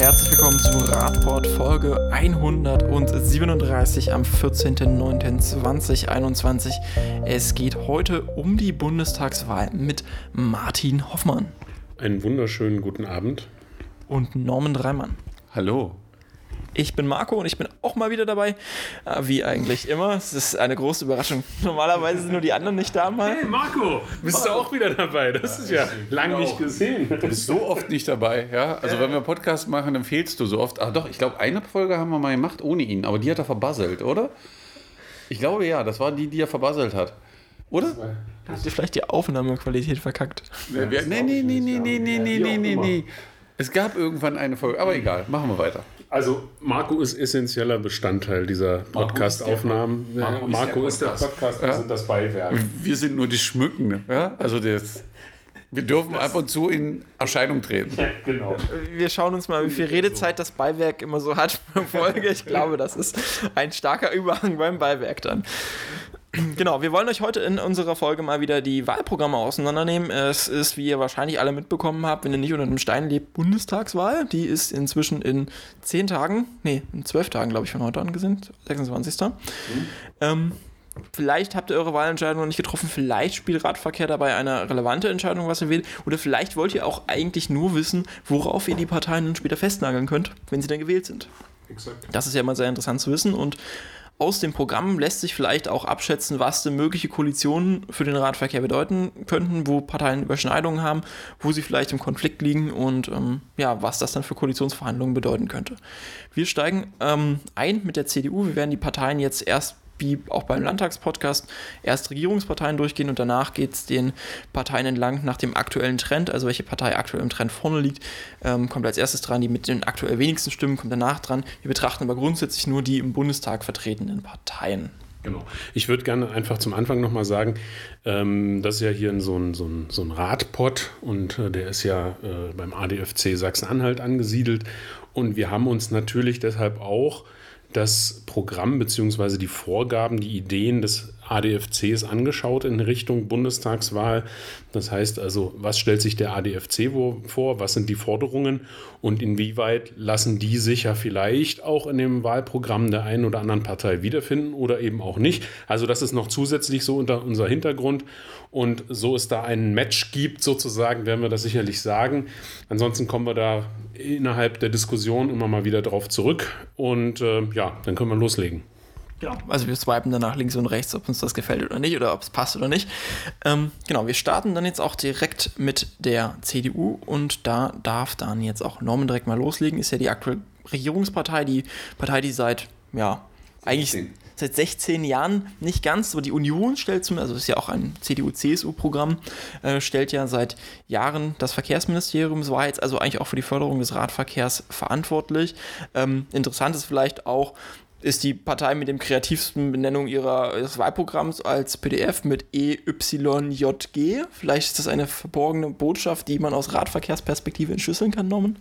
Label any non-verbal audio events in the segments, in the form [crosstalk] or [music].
herzlich willkommen zu Radport Folge 137 am 14.09.2021. Es geht heute um die Bundestagswahl mit Martin Hoffmann. Einen wunderschönen guten Abend. Und Norman Dreimann. Hallo. Ich bin Marco und ich bin auch mal wieder dabei. Äh, wie eigentlich immer. Es ist eine große Überraschung. Normalerweise sind nur die anderen nicht da mal. Hey Marco, bist Marco. du auch wieder dabei? Das ist ja lange nicht gesehen. Du bist so oft nicht dabei, ja? Also wenn wir Podcast machen, dann fehlst du so oft. Ach doch, ich glaube, eine Folge haben wir mal gemacht ohne ihn, aber die hat er verbasselt, oder? Ich glaube ja, das war die, die er verbasselt hat. Oder? Hast du vielleicht die Aufnahmequalität verkackt? Nee, nee, nee, nee, nee, nee, nee, nee, nee, nee. Es gab irgendwann eine Folge, aber egal, machen wir weiter. Also Marco ist essentieller Bestandteil dieser Podcast-Aufnahmen. Marco, Marco, ist der Podcast, wir sind das Beiwerk. Wir sind nur die Schmückende. Ja? Also das, wir dürfen das ab und zu in Erscheinung treten. Ja, genau. Wir schauen uns mal, wie viel Redezeit das Beiwerk immer so hat pro Folge. Ich glaube, das ist ein starker Überhang beim Beiwerk dann. [clears throat] Genau, wir wollen euch heute in unserer Folge mal wieder die Wahlprogramme auseinandernehmen. Es ist, wie ihr wahrscheinlich alle mitbekommen habt, wenn ihr nicht unter dem Stein lebt, Bundestagswahl. Die ist inzwischen in zehn Tagen, nee, in zwölf Tagen, glaube ich, von heute an gesinnt, 26. Mhm. Ähm, vielleicht habt ihr eure Wahlentscheidung noch nicht getroffen, vielleicht spielt Radverkehr dabei eine relevante Entscheidung, was ihr wählt, oder vielleicht wollt ihr auch eigentlich nur wissen, worauf ihr die Parteien dann später festnageln könnt, wenn sie dann gewählt sind. Exakt. Das ist ja immer sehr interessant zu wissen und aus dem Programm lässt sich vielleicht auch abschätzen, was denn mögliche Koalitionen für den Radverkehr bedeuten könnten, wo Parteien Überschneidungen haben, wo sie vielleicht im Konflikt liegen und ähm, ja, was das dann für Koalitionsverhandlungen bedeuten könnte. Wir steigen ähm, ein mit der CDU. Wir werden die Parteien jetzt erst wie auch beim Landtagspodcast erst Regierungsparteien durchgehen und danach geht es den Parteien entlang nach dem aktuellen Trend, also welche Partei aktuell im Trend vorne liegt, ähm, kommt als erstes dran, die mit den aktuell wenigsten Stimmen kommt danach dran. Wir betrachten aber grundsätzlich nur die im Bundestag vertretenen Parteien. Genau. Ich würde gerne einfach zum Anfang nochmal sagen, ähm, das ist ja hier so ein, so ein, so ein Radpot und äh, der ist ja äh, beim ADFC Sachsen-Anhalt angesiedelt. Und wir haben uns natürlich deshalb auch das Programm bzw. die Vorgaben, die Ideen des ADFCs angeschaut in Richtung Bundestagswahl. Das heißt also, was stellt sich der ADFC vor, was sind die Forderungen und inwieweit lassen die sich ja vielleicht auch in dem Wahlprogramm der einen oder anderen Partei wiederfinden oder eben auch nicht. Also das ist noch zusätzlich so unter unser Hintergrund und so es da ein Match gibt sozusagen, werden wir das sicherlich sagen. Ansonsten kommen wir da innerhalb der Diskussion immer mal wieder drauf zurück und äh, ja, dann können wir loslegen. Genau. Also wir swipen danach links und rechts, ob uns das gefällt oder nicht oder ob es passt oder nicht. Ähm, genau, wir starten dann jetzt auch direkt mit der CDU und da darf dann jetzt auch Norman direkt mal loslegen. Ist ja die aktuelle Regierungspartei, die Partei, die seit, ja, eigentlich 16. seit 16 Jahren nicht ganz, aber die Union stellt zumindest, also ist ja auch ein CDU-CSU-Programm, äh, stellt ja seit Jahren das Verkehrsministerium. Es war jetzt also eigentlich auch für die Förderung des Radverkehrs verantwortlich. Ähm, interessant ist vielleicht auch, ist die Partei mit dem kreativsten Benennung ihres Wahlprogramms als PDF mit EYJG. Vielleicht ist das eine verborgene Botschaft, die man aus Radverkehrsperspektive entschlüsseln kann, Norman?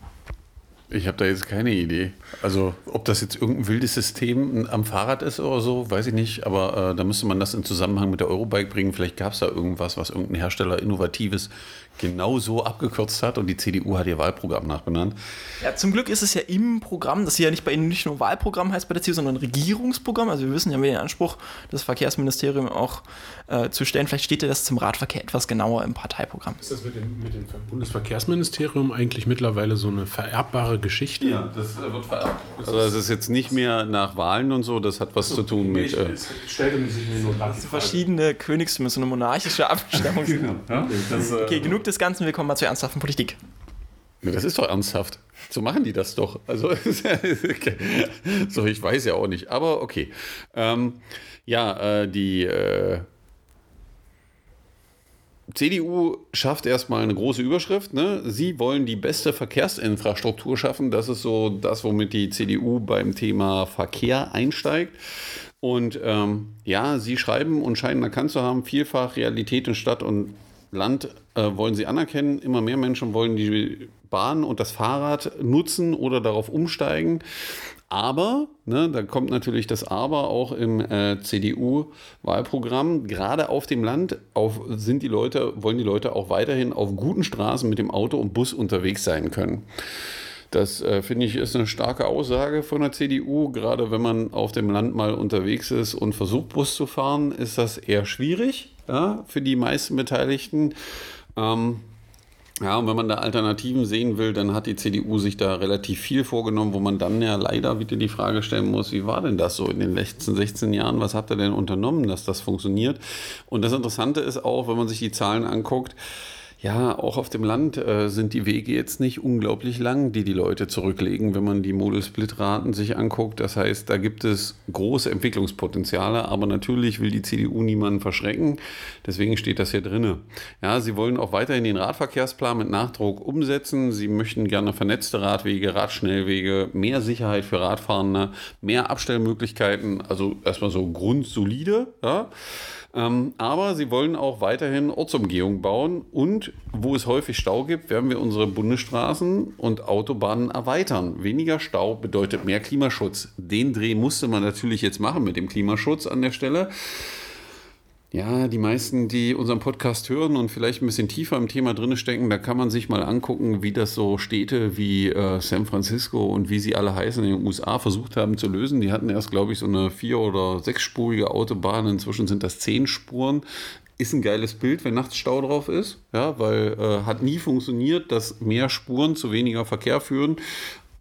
Ich habe da jetzt keine Idee. Also, ob das jetzt irgendein wildes System am Fahrrad ist oder so, weiß ich nicht. Aber äh, da müsste man das in Zusammenhang mit der Eurobike bringen. Vielleicht gab es da irgendwas, was irgendein Hersteller Innovatives genau so abgekürzt hat und die CDU hat ihr Wahlprogramm nachbenannt. Ja, zum Glück ist es ja im Programm, das ja nicht bei Ihnen nicht nur Wahlprogramm heißt bei der CDU, sondern Regierungsprogramm. Also wir wissen ja, wir den Anspruch, das Verkehrsministerium auch äh, zu stellen. Vielleicht steht ja das zum Radverkehr etwas genauer im Parteiprogramm. Ist das mit dem, mit dem Bundesverkehrsministerium eigentlich mittlerweile so eine vererbbare Geschichte? Ja, das äh, wird vererbt. Also das ist jetzt nicht mehr nach Wahlen und so, das hat was zu tun mit... Äh, stellte sich mir nur das verschiedene Königstümer, so eine monarchische Abstammung. [laughs] genau. Ja? Das, äh, okay, genug des Ganzen, wir kommen mal zur ernsthaften Politik. Das ist doch ernsthaft. So machen die das doch. Also, [laughs] so, ich weiß ja auch nicht. Aber okay. Ähm, ja, äh, die äh, CDU schafft erstmal eine große Überschrift. Ne? Sie wollen die beste Verkehrsinfrastruktur schaffen. Das ist so das, womit die CDU beim Thema Verkehr einsteigt. Und ähm, ja, sie schreiben und scheinen erkannt zu haben, vielfach Realität in Stadt und Land äh, wollen sie anerkennen. Immer mehr Menschen wollen die Bahn und das Fahrrad nutzen oder darauf umsteigen. Aber, ne, da kommt natürlich das Aber auch im äh, CDU-Wahlprogramm. Gerade auf dem Land auf, sind die Leute, wollen die Leute auch weiterhin auf guten Straßen mit dem Auto und Bus unterwegs sein können. Das äh, finde ich ist eine starke Aussage von der CDU. Gerade wenn man auf dem Land mal unterwegs ist und versucht, Bus zu fahren, ist das eher schwierig ja, für die meisten Beteiligten. Ähm, ja, und wenn man da Alternativen sehen will, dann hat die CDU sich da relativ viel vorgenommen, wo man dann ja leider wieder die Frage stellen muss, wie war denn das so in den letzten 16 Jahren? Was habt ihr denn unternommen, dass das funktioniert? Und das Interessante ist auch, wenn man sich die Zahlen anguckt, ja, auch auf dem Land äh, sind die Wege jetzt nicht unglaublich lang, die die Leute zurücklegen, wenn man die Modus-Split-Raten sich anguckt. Das heißt, da gibt es große Entwicklungspotenziale, aber natürlich will die CDU niemanden verschrecken. Deswegen steht das hier drin. Ja, sie wollen auch weiterhin den Radverkehrsplan mit Nachdruck umsetzen. Sie möchten gerne vernetzte Radwege, Radschnellwege, mehr Sicherheit für Radfahrende, mehr Abstellmöglichkeiten, also erstmal so grundsolide. Ja. Ähm, aber sie wollen auch weiterhin Ortsumgehung bauen und wo es häufig Stau gibt, werden wir unsere Bundesstraßen und Autobahnen erweitern. Weniger Stau bedeutet mehr Klimaschutz. Den Dreh musste man natürlich jetzt machen mit dem Klimaschutz an der Stelle. Ja, die meisten, die unseren Podcast hören und vielleicht ein bisschen tiefer im Thema drin stecken, da kann man sich mal angucken, wie das so Städte wie äh, San Francisco und wie sie alle heißen in den USA versucht haben zu lösen. Die hatten erst, glaube ich, so eine vier- oder sechsspurige Autobahn. Inzwischen sind das zehn Spuren ist ein geiles Bild, wenn nachts Stau drauf ist, ja, weil äh, hat nie funktioniert, dass mehr Spuren zu weniger Verkehr führen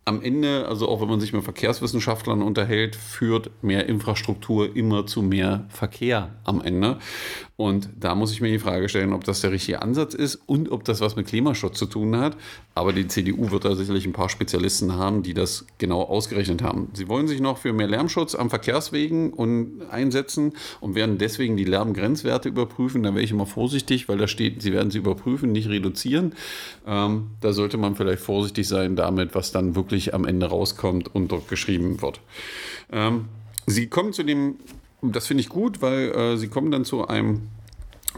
am Ende, also auch wenn man sich mit Verkehrswissenschaftlern unterhält, führt mehr Infrastruktur immer zu mehr Verkehr am Ende. Und da muss ich mir die Frage stellen, ob das der richtige Ansatz ist und ob das was mit Klimaschutz zu tun hat. Aber die CDU wird da sicherlich ein paar Spezialisten haben, die das genau ausgerechnet haben. Sie wollen sich noch für mehr Lärmschutz am Verkehrswegen und einsetzen und werden deswegen die Lärmgrenzwerte überprüfen. Da wäre ich immer vorsichtig, weil da steht, sie werden sie überprüfen, nicht reduzieren. Ähm, da sollte man vielleicht vorsichtig sein damit, was dann wirklich am Ende rauskommt und dort geschrieben wird. Ähm, sie kommen zu dem das finde ich gut, weil äh, sie kommen dann zu einem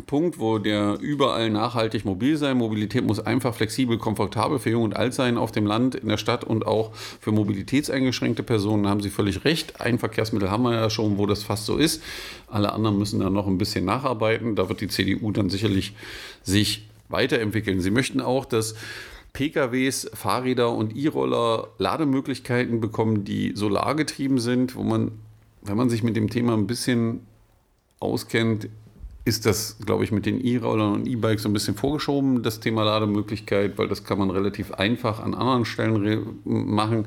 Punkt, wo der überall nachhaltig mobil sein. Mobilität muss einfach flexibel, komfortabel für Jung und Alt sein auf dem Land, in der Stadt und auch für mobilitätseingeschränkte Personen. Da haben Sie völlig recht. Ein Verkehrsmittel haben wir ja schon, wo das fast so ist. Alle anderen müssen dann noch ein bisschen nacharbeiten. Da wird die CDU dann sicherlich sich weiterentwickeln. Sie möchten auch, dass PKWs, Fahrräder und E-Roller Lademöglichkeiten bekommen, die solargetrieben sind, wo man wenn man sich mit dem Thema ein bisschen auskennt, ist das, glaube ich, mit den E-Rollern und E-Bikes so ein bisschen vorgeschoben, das Thema Lademöglichkeit, weil das kann man relativ einfach an anderen Stellen machen.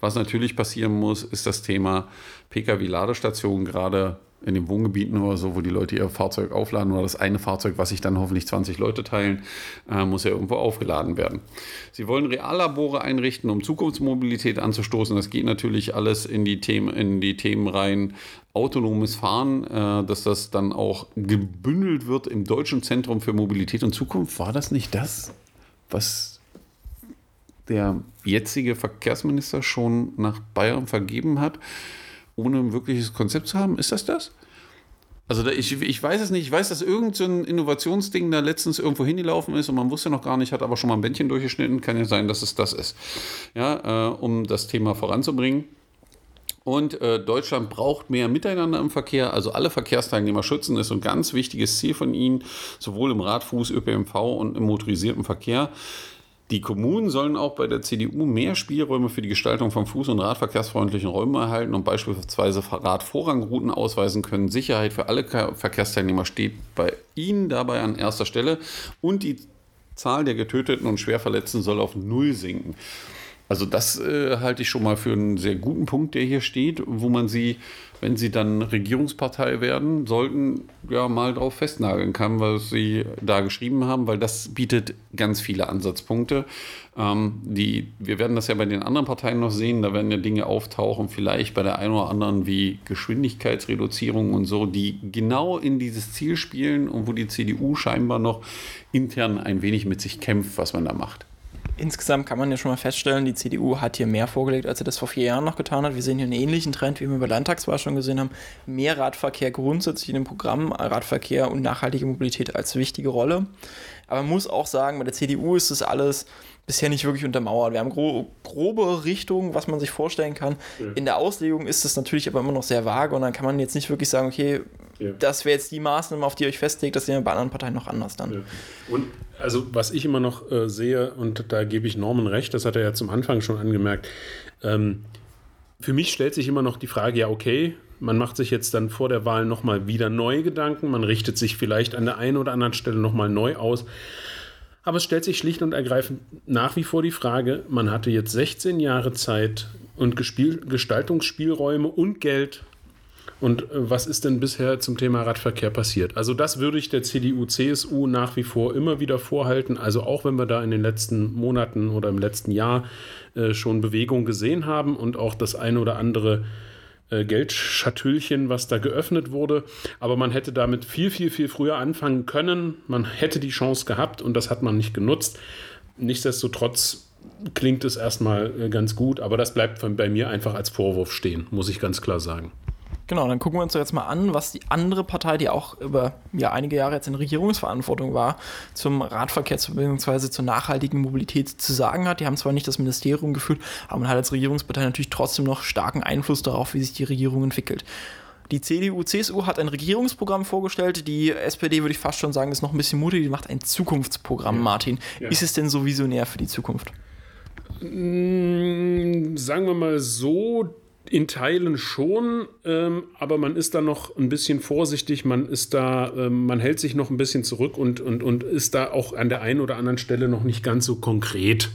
Was natürlich passieren muss, ist das Thema Pkw-Ladestationen, gerade in den Wohngebieten oder so, wo die Leute ihr Fahrzeug aufladen oder das eine Fahrzeug, was sich dann hoffentlich 20 Leute teilen, äh, muss ja irgendwo aufgeladen werden. Sie wollen Reallabore einrichten, um Zukunftsmobilität anzustoßen. Das geht natürlich alles in die Themen, in die Themen rein. Autonomes Fahren, äh, dass das dann auch gebündelt wird im Deutschen Zentrum für Mobilität und Zukunft. War das nicht das, was der jetzige Verkehrsminister schon nach Bayern vergeben hat? Ohne ein wirkliches Konzept zu haben. Ist das das? Also da, ich, ich weiß es nicht. Ich weiß, dass irgendein so Innovationsding da letztens irgendwo hingelaufen ist und man wusste noch gar nicht, hat aber schon mal ein Bändchen durchgeschnitten. Kann ja sein, dass es das ist. Ja, äh, um das Thema voranzubringen. Und äh, Deutschland braucht mehr Miteinander im Verkehr. Also alle Verkehrsteilnehmer schützen ist ein ganz wichtiges Ziel von ihnen, sowohl im Radfuß, ÖPNV und im motorisierten Verkehr. Die Kommunen sollen auch bei der CDU mehr Spielräume für die Gestaltung von Fuß- und Radverkehrsfreundlichen Räumen erhalten und beispielsweise Radvorrangrouten ausweisen können. Sicherheit für alle Verkehrsteilnehmer steht bei ihnen dabei an erster Stelle und die Zahl der Getöteten und Schwerverletzten soll auf Null sinken. Also das äh, halte ich schon mal für einen sehr guten Punkt, der hier steht, wo man sie, wenn sie dann Regierungspartei werden, sollten ja mal drauf festnageln kann, was sie da geschrieben haben, weil das bietet ganz viele Ansatzpunkte. Ähm, die, wir werden das ja bei den anderen Parteien noch sehen, da werden ja Dinge auftauchen, vielleicht bei der einen oder anderen wie Geschwindigkeitsreduzierung und so, die genau in dieses Ziel spielen und wo die CDU scheinbar noch intern ein wenig mit sich kämpft, was man da macht insgesamt kann man ja schon mal feststellen, die CDU hat hier mehr vorgelegt, als sie das vor vier Jahren noch getan hat. Wir sehen hier einen ähnlichen Trend, wie wir bei Landtagswahl schon gesehen haben. Mehr Radverkehr grundsätzlich in dem Programm, Radverkehr und nachhaltige Mobilität als wichtige Rolle. Aber man muss auch sagen, bei der CDU ist das alles bisher nicht wirklich untermauert. Wir haben gro grobe Richtungen, was man sich vorstellen kann. Ja. In der Auslegung ist es natürlich aber immer noch sehr vage und dann kann man jetzt nicht wirklich sagen, okay, ja. das wäre jetzt die Maßnahme, auf die ihr euch festlegt, das sehen wir bei anderen Parteien noch anders dann. Ja. Und also was ich immer noch äh, sehe, und da gebe ich Norman recht, das hat er ja zum Anfang schon angemerkt, ähm, für mich stellt sich immer noch die Frage, ja, okay, man macht sich jetzt dann vor der Wahl nochmal wieder neue Gedanken, man richtet sich vielleicht an der einen oder anderen Stelle nochmal neu aus. Aber es stellt sich schlicht und ergreifend nach wie vor die Frage, man hatte jetzt 16 Jahre Zeit und Gestaltungsspielräume und Geld. Und äh, was ist denn bisher zum Thema Radverkehr passiert? Also das würde ich der CDU, CSU nach wie vor immer wieder vorhalten. Also auch wenn wir da in den letzten Monaten oder im letzten Jahr äh, schon Bewegung gesehen haben und auch das eine oder andere äh, Geldschatüllchen, was da geöffnet wurde. Aber man hätte damit viel, viel, viel früher anfangen können. Man hätte die Chance gehabt und das hat man nicht genutzt. Nichtsdestotrotz klingt es erstmal ganz gut, aber das bleibt bei mir einfach als Vorwurf stehen, muss ich ganz klar sagen. Genau, dann gucken wir uns jetzt mal an, was die andere Partei, die auch über ja, einige Jahre jetzt in Regierungsverantwortung war, zum Radverkehr bzw. zur nachhaltigen Mobilität zu sagen hat. Die haben zwar nicht das Ministerium geführt, aber man hat als Regierungspartei natürlich trotzdem noch starken Einfluss darauf, wie sich die Regierung entwickelt. Die CDU, CSU hat ein Regierungsprogramm vorgestellt. Die SPD, würde ich fast schon sagen, ist noch ein bisschen mutig. Die macht ein Zukunftsprogramm, ja. Martin. Ja. Ist es denn so visionär für die Zukunft? Mm, sagen wir mal so, in Teilen schon, ähm, aber man ist da noch ein bisschen vorsichtig, man ist da, ähm, man hält sich noch ein bisschen zurück und, und, und ist da auch an der einen oder anderen Stelle noch nicht ganz so konkret.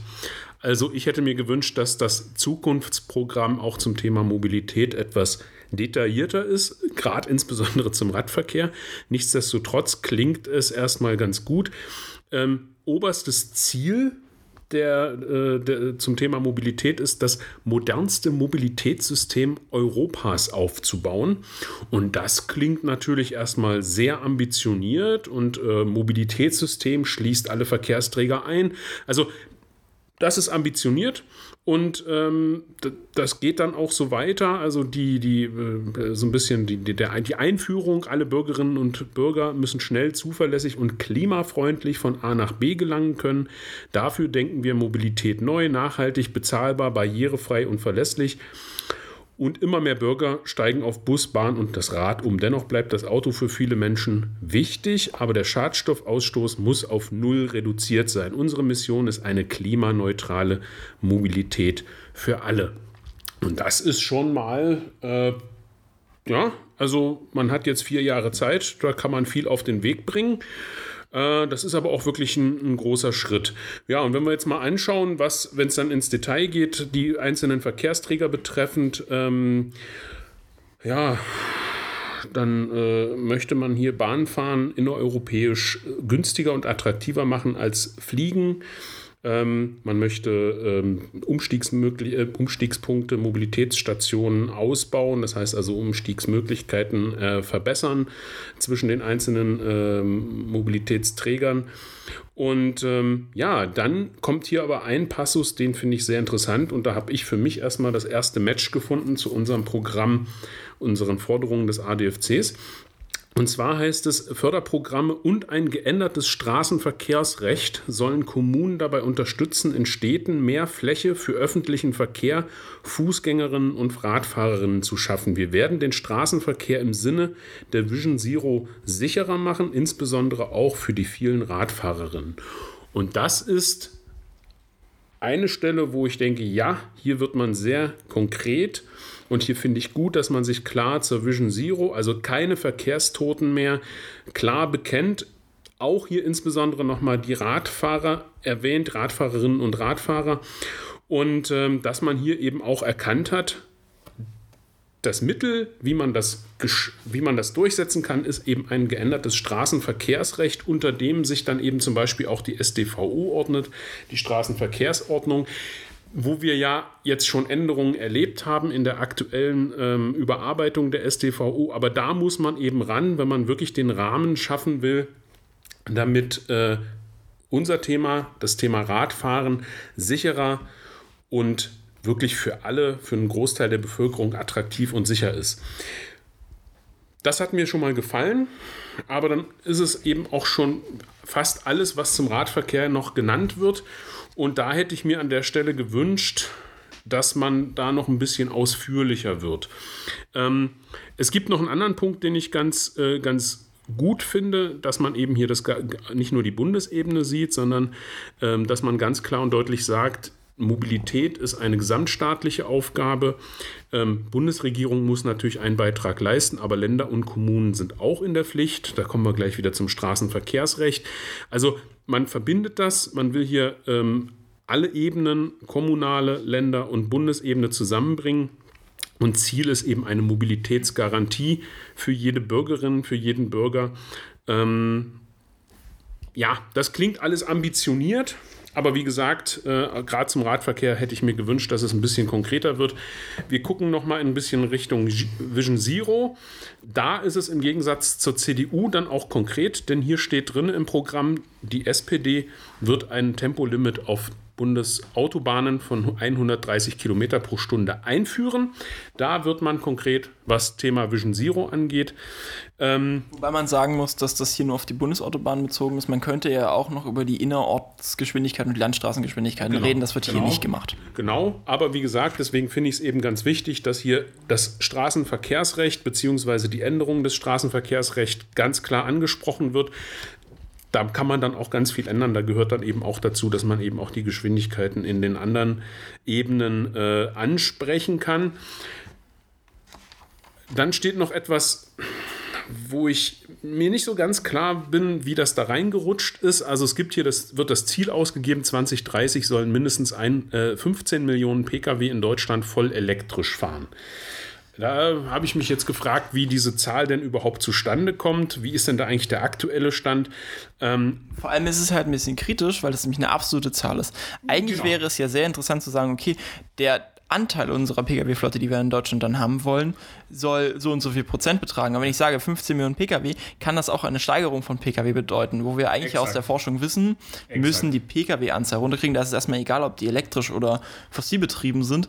Also ich hätte mir gewünscht, dass das Zukunftsprogramm auch zum Thema Mobilität etwas detaillierter ist, gerade insbesondere zum Radverkehr. Nichtsdestotrotz klingt es erstmal ganz gut. Ähm, oberstes Ziel der, äh, der, zum Thema Mobilität ist, das modernste Mobilitätssystem Europas aufzubauen. Und das klingt natürlich erstmal sehr ambitioniert und äh, Mobilitätssystem schließt alle Verkehrsträger ein. Also das ist ambitioniert und ähm, das geht dann auch so weiter. Also die, die äh, so ein bisschen die, die, der, die Einführung, alle Bürgerinnen und Bürger müssen schnell, zuverlässig und klimafreundlich von A nach B gelangen können. Dafür denken wir Mobilität neu, nachhaltig, bezahlbar, barrierefrei und verlässlich. Und immer mehr Bürger steigen auf Bus, Bahn und das Rad um. Dennoch bleibt das Auto für viele Menschen wichtig, aber der Schadstoffausstoß muss auf Null reduziert sein. Unsere Mission ist eine klimaneutrale Mobilität für alle. Und das ist schon mal, äh, ja, also man hat jetzt vier Jahre Zeit, da kann man viel auf den Weg bringen. Äh, das ist aber auch wirklich ein, ein, großer Schritt. Ja, und wenn wir jetzt mal anschauen, was, wenn es dann ins Detail geht, die einzelnen Verkehrsträger betreffend, ähm, ja, dann äh, möchte man hier Bahnfahren innereuropäisch günstiger und attraktiver machen als Fliegen. Ähm, man möchte ähm, äh, Umstiegspunkte, Mobilitätsstationen ausbauen, das heißt also Umstiegsmöglichkeiten äh, verbessern zwischen den einzelnen ähm, Mobilitätsträgern. Und ähm, ja, dann kommt hier aber ein Passus, den finde ich sehr interessant und da habe ich für mich erstmal das erste Match gefunden zu unserem Programm, unseren Forderungen des ADFCs. Und zwar heißt es, Förderprogramme und ein geändertes Straßenverkehrsrecht sollen Kommunen dabei unterstützen, in Städten mehr Fläche für öffentlichen Verkehr, Fußgängerinnen und Radfahrerinnen zu schaffen. Wir werden den Straßenverkehr im Sinne der Vision Zero sicherer machen, insbesondere auch für die vielen Radfahrerinnen. Und das ist eine Stelle, wo ich denke, ja, hier wird man sehr konkret und hier finde ich gut, dass man sich klar zur Vision Zero, also keine Verkehrstoten mehr, klar bekennt. Auch hier insbesondere nochmal die Radfahrer erwähnt, Radfahrerinnen und Radfahrer. Und ähm, dass man hier eben auch erkannt hat, das Mittel, wie man das, wie man das durchsetzen kann, ist eben ein geändertes Straßenverkehrsrecht, unter dem sich dann eben zum Beispiel auch die SDVO ordnet, die Straßenverkehrsordnung wo wir ja jetzt schon Änderungen erlebt haben in der aktuellen ähm, Überarbeitung der STVO. Aber da muss man eben ran, wenn man wirklich den Rahmen schaffen will, damit äh, unser Thema, das Thema Radfahren, sicherer und wirklich für alle, für einen Großteil der Bevölkerung attraktiv und sicher ist. Das hat mir schon mal gefallen, aber dann ist es eben auch schon fast alles, was zum Radverkehr noch genannt wird. Und da hätte ich mir an der Stelle gewünscht, dass man da noch ein bisschen ausführlicher wird. Ähm, es gibt noch einen anderen Punkt, den ich ganz, äh, ganz gut finde, dass man eben hier das nicht nur die Bundesebene sieht, sondern ähm, dass man ganz klar und deutlich sagt, Mobilität ist eine gesamtstaatliche Aufgabe. Ähm, Bundesregierung muss natürlich einen Beitrag leisten, aber Länder und Kommunen sind auch in der Pflicht. Da kommen wir gleich wieder zum Straßenverkehrsrecht. Also man verbindet das, man will hier ähm, alle Ebenen, kommunale, Länder und Bundesebene zusammenbringen. Und Ziel ist eben eine Mobilitätsgarantie für jede Bürgerin, für jeden Bürger. Ähm, ja, das klingt alles ambitioniert, aber wie gesagt, äh, gerade zum Radverkehr hätte ich mir gewünscht, dass es ein bisschen konkreter wird. Wir gucken noch mal ein bisschen Richtung Vision Zero. Da ist es im Gegensatz zur CDU dann auch konkret, denn hier steht drin im Programm, die SPD wird ein Tempolimit auf Bundesautobahnen von 130 Kilometer pro Stunde einführen. Da wird man konkret, was Thema Vision Zero angeht. Ähm, Wobei man sagen muss, dass das hier nur auf die Bundesautobahnen bezogen ist. Man könnte ja auch noch über die Innerortsgeschwindigkeit und die Landstraßengeschwindigkeiten genau, reden. Das wird genau, hier nicht gemacht. Genau, aber wie gesagt, deswegen finde ich es eben ganz wichtig, dass hier das Straßenverkehrsrecht bzw. die Änderung des Straßenverkehrsrechts ganz klar angesprochen wird da kann man dann auch ganz viel ändern. Da gehört dann eben auch dazu, dass man eben auch die Geschwindigkeiten in den anderen Ebenen äh, ansprechen kann. Dann steht noch etwas, wo ich mir nicht so ganz klar bin, wie das da reingerutscht ist. Also es gibt hier, das wird das Ziel ausgegeben, 2030 sollen mindestens ein, äh, 15 Millionen Pkw in Deutschland voll elektrisch fahren. Da habe ich mich jetzt gefragt, wie diese Zahl denn überhaupt zustande kommt. Wie ist denn da eigentlich der aktuelle Stand? Ähm Vor allem ist es halt ein bisschen kritisch, weil das nämlich eine absolute Zahl ist. Eigentlich genau. wäre es ja sehr interessant zu sagen, okay, der Anteil unserer Pkw-Flotte, die wir in Deutschland dann haben wollen, soll so und so viel Prozent betragen. Aber wenn ich sage 15 Millionen Pkw, kann das auch eine Steigerung von Pkw bedeuten, wo wir eigentlich Exakt. aus der Forschung wissen, wir müssen die Pkw-Anzahl runterkriegen. Da ist es erstmal egal, ob die elektrisch oder fossilbetrieben sind.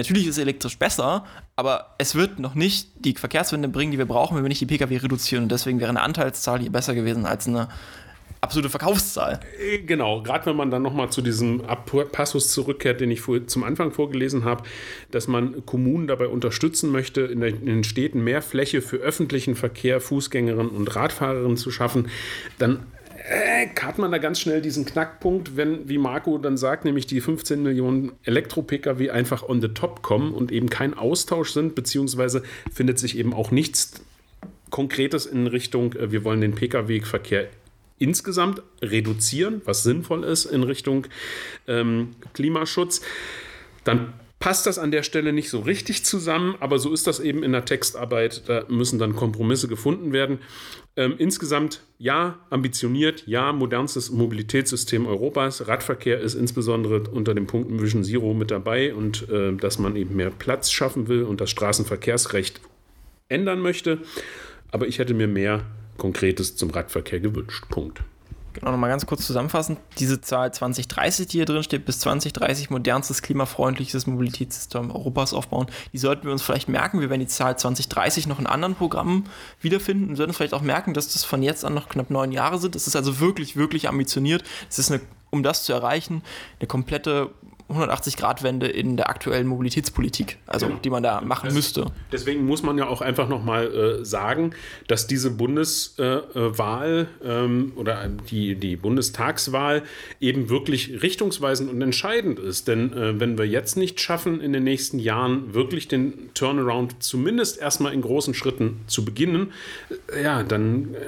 Natürlich ist elektrisch besser, aber es wird noch nicht die Verkehrswende bringen, die wir brauchen, wenn wir nicht die Pkw reduzieren. Und deswegen wäre eine Anteilszahl hier besser gewesen als eine absolute Verkaufszahl. Äh, genau, gerade wenn man dann nochmal zu diesem Passus zurückkehrt, den ich zum Anfang vorgelesen habe, dass man Kommunen dabei unterstützen möchte, in, den Städten mehr Fläche für öffentlichen Verkehr, Fußgängerinnen und Radfahrerinnen zu schaffen, dann äh, hat man da ganz schnell diesen Knackpunkt, wenn, wie Marco dann sagt, nämlich die 15 Millionen Elektro-Pkw einfach on the top kommen und eben kein Austausch sind, beziehungsweise findet sich eben auch nichts Konkretes in Richtung, äh, wir wollen den Pkw-Verkehr insgesamt reduzieren, was sinnvoll ist in Richtung ähm, Klimaschutz, dann passt das an der Stelle nicht so richtig zusammen, aber so ist das eben in der Textarbeit. Da müssen dann Kompromisse gefunden werden. Ähm, insgesamt ja, ambitioniert, ja, modernstes Mobilitätssystem Europas. Radverkehr ist insbesondere unter dem Punkt Vision Zero mit dabei und äh, dass man eben mehr Platz schaffen will und das Straßenverkehrsrecht ändern möchte. Aber ich hätte mir mehr Konkretes zum Radverkehr gewünscht. Punkt. Genau, nochmal ganz kurz zusammenfassend. Diese Zahl 2030, die hier drin steht, bis 2030 modernstes, klimafreundliches Mobilitätssystem Europas aufbauen, die sollten wir uns vielleicht merken. Wir werden die Zahl 2030 noch in anderen Programmen wiederfinden und sollten vielleicht auch merken, dass das von jetzt an noch knapp neun Jahre sind. Das ist also wirklich, wirklich ambitioniert. Es ist eine, um das zu erreichen, eine komplette 180-Grad-Wende in der aktuellen Mobilitätspolitik, also genau. die man da machen das, müsste. Deswegen muss man ja auch einfach nochmal äh, sagen, dass diese Bundeswahl äh, ähm, oder die, die Bundestagswahl eben wirklich richtungsweisend und entscheidend ist. Denn äh, wenn wir jetzt nicht schaffen, in den nächsten Jahren wirklich den Turnaround zumindest erstmal in großen Schritten zu beginnen, äh, ja, dann äh,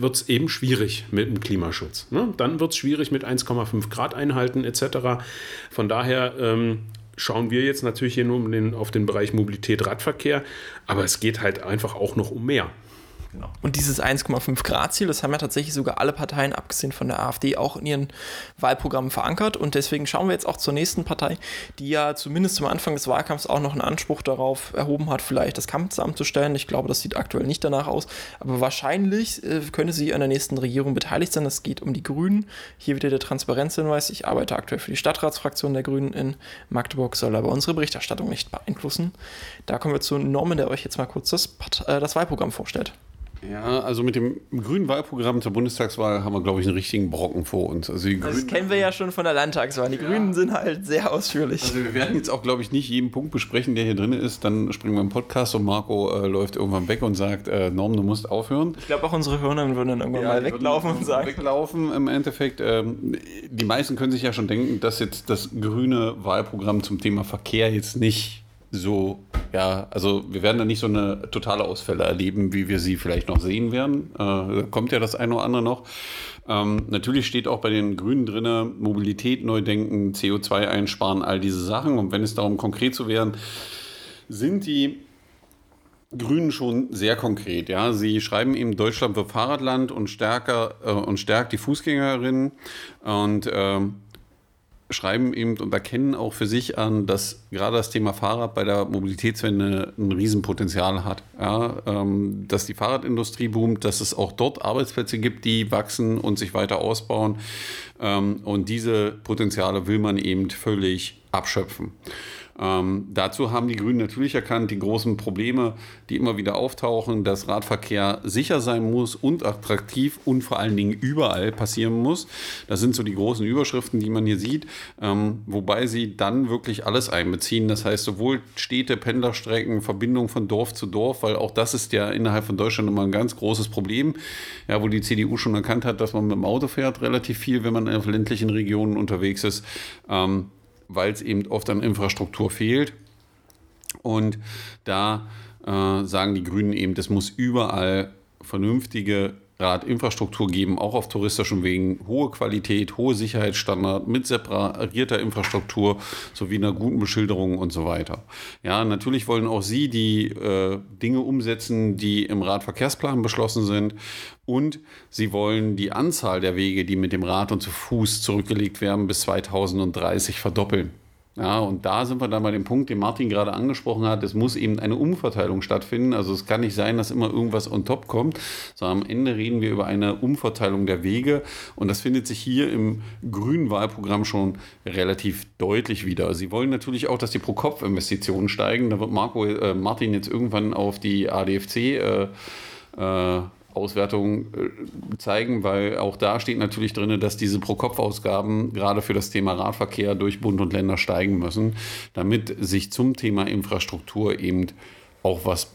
wird es eben schwierig mit dem Klimaschutz. Ne? Dann wird es schwierig mit 1,5 Grad einhalten etc. Von daher daher ähm, schauen wir jetzt natürlich hier nur den, auf den Bereich Mobilität, Radverkehr, aber es geht halt einfach auch noch um mehr. Genau. Und dieses 1,5 Grad Ziel, das haben ja tatsächlich sogar alle Parteien, abgesehen von der AfD, auch in ihren Wahlprogrammen verankert. Und deswegen schauen wir jetzt auch zur nächsten Partei, die ja zumindest zum Anfang des Wahlkampfs auch noch einen Anspruch darauf erhoben hat, vielleicht das Kanzleramt zu stellen. Ich glaube, das sieht aktuell nicht danach aus. Aber wahrscheinlich äh, könnte sie an der nächsten Regierung beteiligt sein. Es geht um die Grünen. Hier wieder der Transparenzhinweis. Ich arbeite aktuell für die Stadtratsfraktion der Grünen in Magdeburg, soll aber unsere Berichterstattung nicht beeinflussen. Da kommen wir zu Norman, der euch jetzt mal kurz das, äh, das Wahlprogramm vorstellt. Ja, also mit dem grünen Wahlprogramm zur Bundestagswahl haben wir, glaube ich, einen richtigen Brocken vor uns. Also das Grünen, kennen wir ja schon von der Landtagswahl. Die ja. Grünen sind halt sehr ausführlich. Also wir werden jetzt auch, glaube ich, nicht jeden Punkt besprechen, der hier drin ist. Dann springen wir im Podcast und Marco äh, läuft irgendwann weg und sagt, äh, Norm, du musst aufhören. Ich glaube, auch unsere Hörner würden dann irgendwann ja, mal weglaufen und sagen. Weglaufen im Endeffekt. Ähm, die meisten können sich ja schon denken, dass jetzt das grüne Wahlprogramm zum Thema Verkehr jetzt nicht so, ja, also wir werden da nicht so eine totale Ausfälle erleben, wie wir sie vielleicht noch sehen werden. Äh, kommt ja das eine oder andere noch. Ähm, natürlich steht auch bei den Grünen drin, Mobilität neu denken, CO2 einsparen, all diese Sachen. Und wenn es darum konkret zu werden, sind die Grünen schon sehr konkret. Ja, sie schreiben eben Deutschland wird Fahrradland und stärker äh, und stärkt die Fußgängerinnen und ähm, schreiben eben und erkennen auch für sich an, dass gerade das Thema Fahrrad bei der Mobilitätswende ein Riesenpotenzial hat. Ja, ähm, dass die Fahrradindustrie boomt, dass es auch dort Arbeitsplätze gibt, die wachsen und sich weiter ausbauen. Ähm, und diese Potenziale will man eben völlig abschöpfen. Ähm, dazu haben die Grünen natürlich erkannt, die großen Probleme, die immer wieder auftauchen, dass Radverkehr sicher sein muss und attraktiv und vor allen Dingen überall passieren muss. Das sind so die großen Überschriften, die man hier sieht, ähm, wobei sie dann wirklich alles einbeziehen. Das heißt, sowohl Städte, Pendlerstrecken, Verbindung von Dorf zu Dorf, weil auch das ist ja innerhalb von Deutschland immer ein ganz großes Problem, ja, wo die CDU schon erkannt hat, dass man mit dem Auto fährt, relativ viel, wenn man in ländlichen Regionen unterwegs ist. Ähm, weil es eben oft an Infrastruktur fehlt. Und da äh, sagen die Grünen eben, es muss überall vernünftige Radinfrastruktur geben, auch auf touristischen Wegen, hohe Qualität, hohe Sicherheitsstandard mit separierter Infrastruktur sowie einer guten Beschilderung und so weiter. Ja, natürlich wollen auch Sie die äh, Dinge umsetzen, die im Radverkehrsplan beschlossen sind und Sie wollen die Anzahl der Wege, die mit dem Rad und zu Fuß zurückgelegt werden, bis 2030 verdoppeln. Ja, und da sind wir dann bei dem Punkt, den Martin gerade angesprochen hat. Es muss eben eine Umverteilung stattfinden. Also es kann nicht sein, dass immer irgendwas on top kommt, sondern am Ende reden wir über eine Umverteilung der Wege. Und das findet sich hier im grünen Wahlprogramm schon relativ deutlich wieder. Sie wollen natürlich auch, dass die Pro-Kopf-Investitionen steigen. Da wird Marco, äh, Martin jetzt irgendwann auf die ADFC äh, äh, Auswertungen äh, zeigen, weil auch da steht natürlich drin, dass diese Pro-Kopf-Ausgaben gerade für das Thema Radverkehr durch Bund und Länder steigen müssen, damit sich zum Thema Infrastruktur eben auch was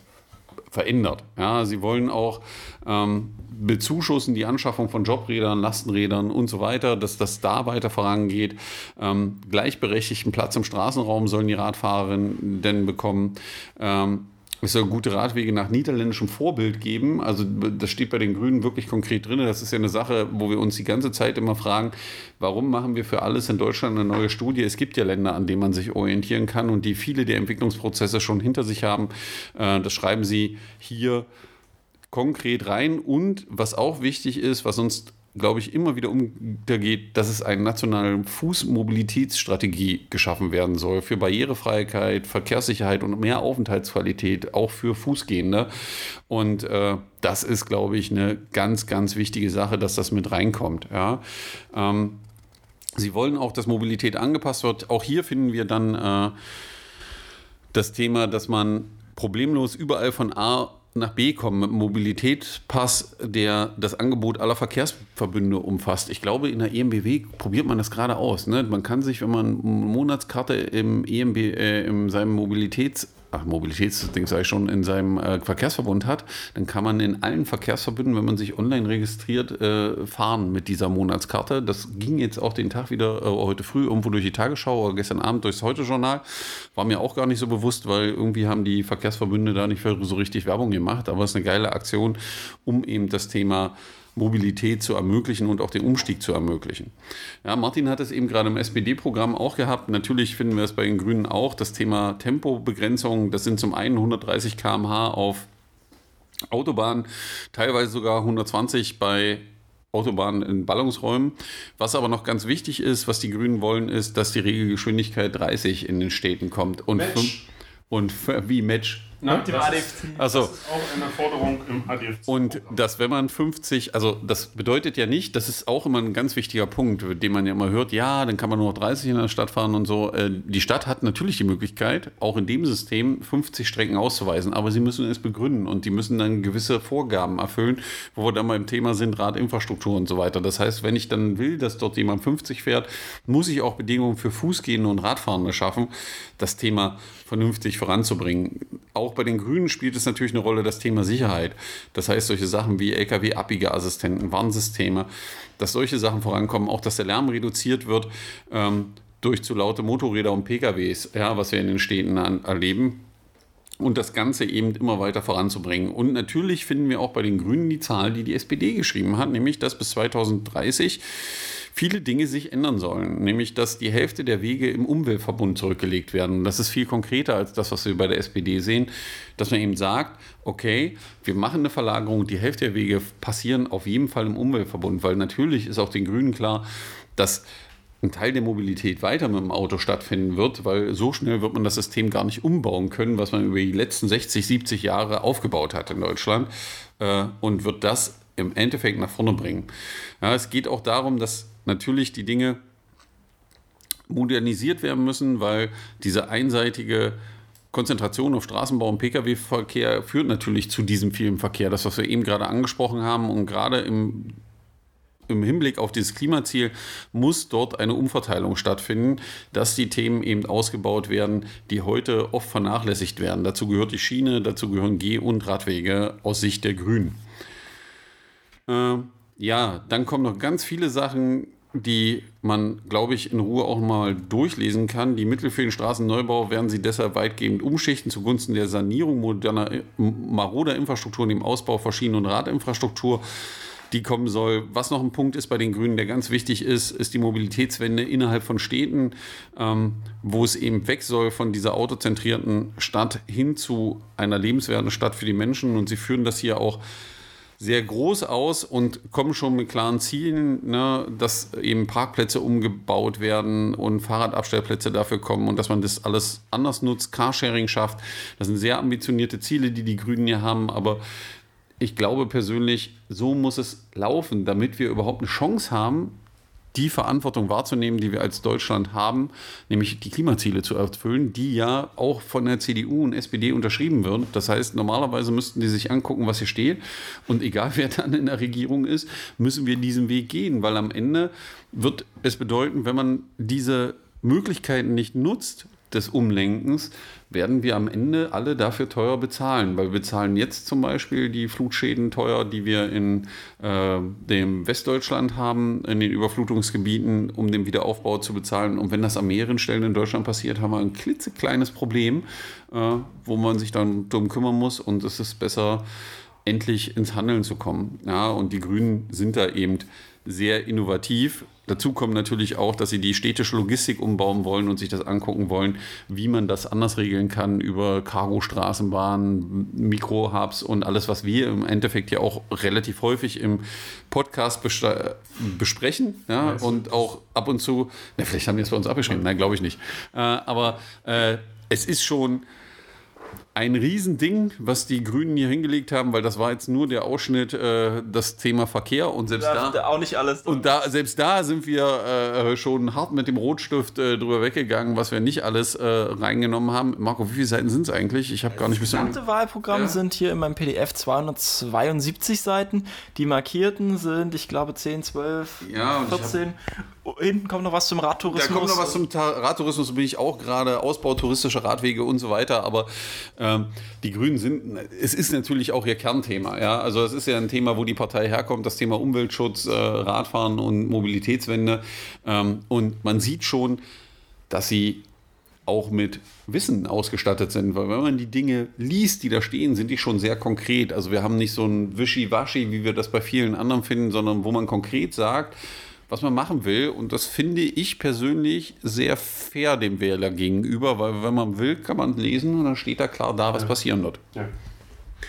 verändert. Ja, sie wollen auch ähm, bezuschussen die Anschaffung von Jobrädern, Lastenrädern und so weiter, dass das da weiter vorangeht. Ähm, gleichberechtigten Platz im Straßenraum sollen die Radfahrerinnen denn bekommen. Ähm, es soll gute Radwege nach niederländischem Vorbild geben. Also das steht bei den Grünen wirklich konkret drin. Das ist ja eine Sache, wo wir uns die ganze Zeit immer fragen, warum machen wir für alles in Deutschland eine neue Studie? Es gibt ja Länder, an denen man sich orientieren kann und die viele der Entwicklungsprozesse schon hinter sich haben. Äh, das schreiben sie hier konkret rein. Und was auch wichtig ist, was uns glaube ich, immer wieder untergeht, dass es eine nationale Fußmobilitätsstrategie geschaffen werden soll für Barrierefreiheit, Verkehrssicherheit und mehr Aufenthaltsqualität, auch für Fußgehende. Und äh, das ist, glaube ich, eine ganz, ganz wichtige Sache, dass das mit reinkommt. Ja. Ähm, Sie wollen auch, dass Mobilität angepasst wird. Auch hier finden wir dann äh, das Thema, dass man problemlos überall von A nach B kommen Mobilitätspass, der das Angebot aller Verkehrsverbünde umfasst. Ich glaube, in der EMBW probiert man das gerade aus. Ne? Man kann sich, wenn man eine Monatskarte im EMB, äh, in seinem Mobilitäts ach, Mobilitätsding ich schon, in seinem äh, Verkehrsverbund hat, dann kann man in allen Verkehrsverbünden, wenn man sich online registriert, äh, fahren mit dieser Monatskarte. Das ging jetzt auch den Tag wieder äh, heute früh irgendwo durch die Tagesschau oder gestern Abend durchs Heute-Journal. War mir auch gar nicht so bewusst, weil irgendwie haben die Verkehrsverbünde da nicht so richtig Werbung gemacht. Aber es ist eine geile Aktion, um eben das Thema Mobilität zu ermöglichen und auch den Umstieg zu ermöglichen. Ja, Martin hat es eben gerade im SPD-Programm auch gehabt. Natürlich finden wir es bei den Grünen auch. Das Thema Tempobegrenzung, das sind zum einen 130 km/h auf Autobahnen, teilweise sogar 120 bei Autobahnen in Ballungsräumen. Was aber noch ganz wichtig ist, was die Grünen wollen, ist, dass die Regelgeschwindigkeit 30 in den Städten kommt. Und, und wie Match Na, dem das ADFC. Ist, Also das ist auch eine Forderung im ADFC. Und dass, wenn man 50, also das bedeutet ja nicht, das ist auch immer ein ganz wichtiger Punkt, den man ja immer hört, ja, dann kann man nur noch 30 in der Stadt fahren und so. Äh, Die Stadt hat natürlich die Möglichkeit, auch in dem System 50 Strecken auszuweisen, aber sie müssen es begründen und die müssen dann gewisse Vorgaben erfüllen, wo wir dann beim Thema sind, Radinfrastruktur und so weiter. Das heißt, wenn ich dann will, dass dort jemand 50 fährt, muss ich auch Bedingungen für Fußgehende und Radfahrende schaffen, das Thema vernünftig voranzubringen. Auch bei den Grünen spielt es natürlich eine Rolle das Thema Sicherheit. Das heißt, solche Sachen wie Lkw-Abbiegeassistenten, Warnsysteme, dass solche Sachen vorankommen, auch dass der Lärm reduziert wird ähm, durch zu laute Motorräder und PKWs, ja, was wir in den Städten an, erleben. Und das Ganze eben immer weiter voranzubringen. Und natürlich finden wir auch bei den Grünen die Zahl, die die SPD geschrieben hat, nämlich dass bis 2030 viele Dinge sich ändern sollen. Nämlich, dass die Hälfte der Wege im Umweltverbund zurückgelegt werden. Das ist viel konkreter als das, was wir bei der SPD sehen, dass man eben sagt, okay, wir machen eine Verlagerung, die Hälfte der Wege passieren auf jeden Fall im Umweltverbund, weil natürlich ist auch den Grünen klar, dass ein Teil der Mobilität weiter mit dem Auto stattfinden wird, weil so schnell wird man das System gar nicht umbauen können, was man über die letzten 60, 70 Jahre aufgebaut hat in Deutschland äh, und wird das im Endeffekt nach vorne bringen. Ja, es geht auch darum, dass natürlich die Dinge modernisiert werden müssen, weil diese einseitige Konzentration auf Straßenbau und Pkw-Verkehr führt natürlich zu diesem vielen Verkehr, das, was wir eben gerade angesprochen haben und gerade im im Hinblick auf dieses Klimaziel muss dort eine Umverteilung stattfinden, dass die Themen eben ausgebaut werden, die heute oft vernachlässigt werden. Dazu gehört die Schiene, dazu gehören Geh- und Radwege aus Sicht der Grünen. Äh, ja, dann kommen noch ganz viele Sachen, die man, glaube ich, in Ruhe auch mal durchlesen kann. Die Mittel für den Straßenneubau werden sie deshalb weitgehend umschichten zugunsten der Sanierung moderner, maroder Infrastruktur und dem Ausbau und Radinfrastruktur die kommen soll. Was noch ein Punkt ist bei den Grünen, der ganz wichtig ist, ist die Mobilitätswende innerhalb von Städten, ähm, wo es eben weg soll von dieser autozentrierten Stadt hin zu einer lebenswerten Stadt für die Menschen. Und sie führen das hier auch sehr groß aus und kommen schon mit klaren Zielen, ne, dass eben Parkplätze umgebaut werden und Fahrradabstellplätze dafür kommen und dass man das alles anders nutzt, Carsharing schafft. Das sind sehr ambitionierte Ziele, die die Grünen hier haben, aber ich glaube persönlich, so muss es laufen, damit wir überhaupt eine Chance haben, die Verantwortung wahrzunehmen, die wir als Deutschland haben, nämlich die Klimaziele zu erfüllen, die ja auch von der CDU und SPD unterschrieben würden. Das heißt, normalerweise müssten die sich angucken, was hier steht. Und egal [laughs] wer dann in der Regierung ist, müssen wir diesen Weg gehen, weil am Ende wird es bedeuten, wenn man diese Möglichkeiten nicht nutzt, des Umlenkens, werden wir am Ende alle dafür teuer bezahlen. Weil wir bezahlen jetzt zum Beispiel die Flutschäden teuer, die wir in äh, dem Westdeutschland haben, in den Überflutungsgebieten, um den Wiederaufbau zu bezahlen. Und wenn das an mehreren Stellen in Deutschland passiert, haben wir ein klitzekleines Problem, äh, wo man sich dann drum kümmern muss. Und es ist besser, endlich ins Handeln zu kommen. Ja, und die Grünen sind da eben sehr innovativ. Dazu kommt natürlich auch, dass sie die städtische Logistik umbauen wollen und sich das angucken wollen, wie man das anders regeln kann über Cargo-Straßenbahnen, Mikrohubs und alles, was wir im Endeffekt ja auch relativ häufig im Podcast besprechen. Ja, und auch ab und zu, na, vielleicht haben die es bei uns abgeschrieben, nein, glaube ich nicht. Äh, aber äh, es ist schon ein Riesending, was die Grünen hier hingelegt haben, weil das war jetzt nur der Ausschnitt, äh, das Thema Verkehr und selbst da, da auch nicht alles. Und da, selbst da sind wir äh, schon hart mit dem Rotstift äh, drüber weggegangen, was wir nicht alles äh, reingenommen haben. Marco, wie viele Seiten sind es eigentlich? Ich habe gar nicht Das bisschen. gesamte Wahlprogramm Ja. sind hier in meinem PDF 272 Seiten. Die markierten sind, ich glaube, 10, 12, Ja, und ich 14. Oh, Hinten kommt noch was zum Da Radtourismus. kommt noch was zum Ta- Radtourismus, bin ich auch gerade, Ausbau touristischer Radwege und so weiter. Aber ähm, die Grünen sind, es ist natürlich auch ihr Kernthema. Ja? Also es ist ja ein Thema, wo die Partei herkommt, das Thema Umweltschutz, äh, Radfahren und Mobilitätswende. Ähm, und man sieht schon, dass sie auch mit Wissen ausgestattet sind, weil wenn man die Dinge liest, die da stehen, sind die schon sehr konkret. Also wir haben nicht so ein Wischiwaschi, wie wir das bei vielen anderen finden, sondern wo man konkret sagt, was man machen will. Und das finde ich persönlich sehr fair dem Wähler gegenüber, weil wenn man will, kann man lesen und dann steht da klar da, was passieren wird. Ja.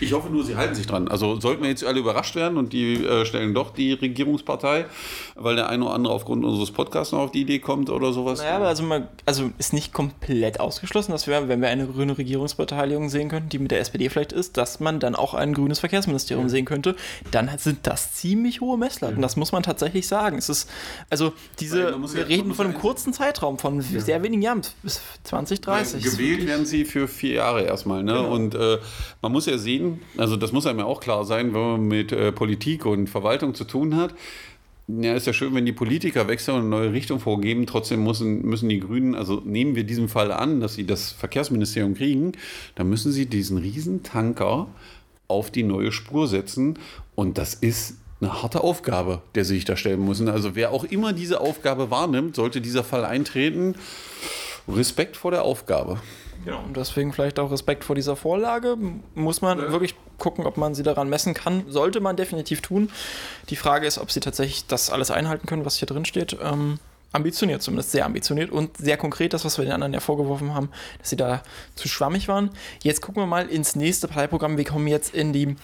Ich hoffe nur, sie halten sich dran. Also sollten wir jetzt alle überrascht werden und die äh, stellen doch die Regierungspartei, weil der eine oder andere aufgrund unseres Podcasts noch auf die Idee kommt oder sowas. Naja, aber also, man, also ist nicht komplett ausgeschlossen, dass wir, wenn wir eine grüne Regierungsbeteiligung sehen könnten, die mit der SPD vielleicht ist, dass man dann auch ein grünes Verkehrsministerium ja. sehen könnte. Dann sind das ziemlich hohe Messlatten. Ja. Das muss man tatsächlich sagen. Es ist, also diese, wir ja, reden von einem kurzen Zeitraum, von sehr wenigen Jahren, bis 2030. gewählt werden sie für vier Jahre erstmal. Ne? Genau. Und äh, man muss ja sehen, also das muss einem ja auch klar sein, wenn man mit äh, Politik und Verwaltung zu tun hat. Ja, ist ja schön, wenn die Politiker wechseln und eine neue Richtung vorgeben. Trotzdem müssen, müssen die Grünen, also nehmen wir diesen Fall an, dass sie das Verkehrsministerium kriegen, dann müssen sie diesen Riesentanker auf die neue Spur setzen. Und das ist eine harte Aufgabe, der sie sich da stellen müssen. Also wer auch immer diese Aufgabe wahrnimmt, sollte dieser Fall eintreten. Respekt vor der Aufgabe. Genau. Und deswegen vielleicht auch Respekt vor dieser Vorlage. Muss man ja. wirklich gucken, ob man sie daran messen kann. Sollte man definitiv tun. Die Frage ist, ob sie tatsächlich das alles einhalten können, was hier drin steht. Ähm, ambitioniert, zumindest sehr ambitioniert und sehr konkret, das, was wir den anderen ja vorgeworfen haben, dass sie da zu schwammig waren. Jetzt gucken wir mal ins nächste Parteiprogramm. Wir kommen jetzt in die,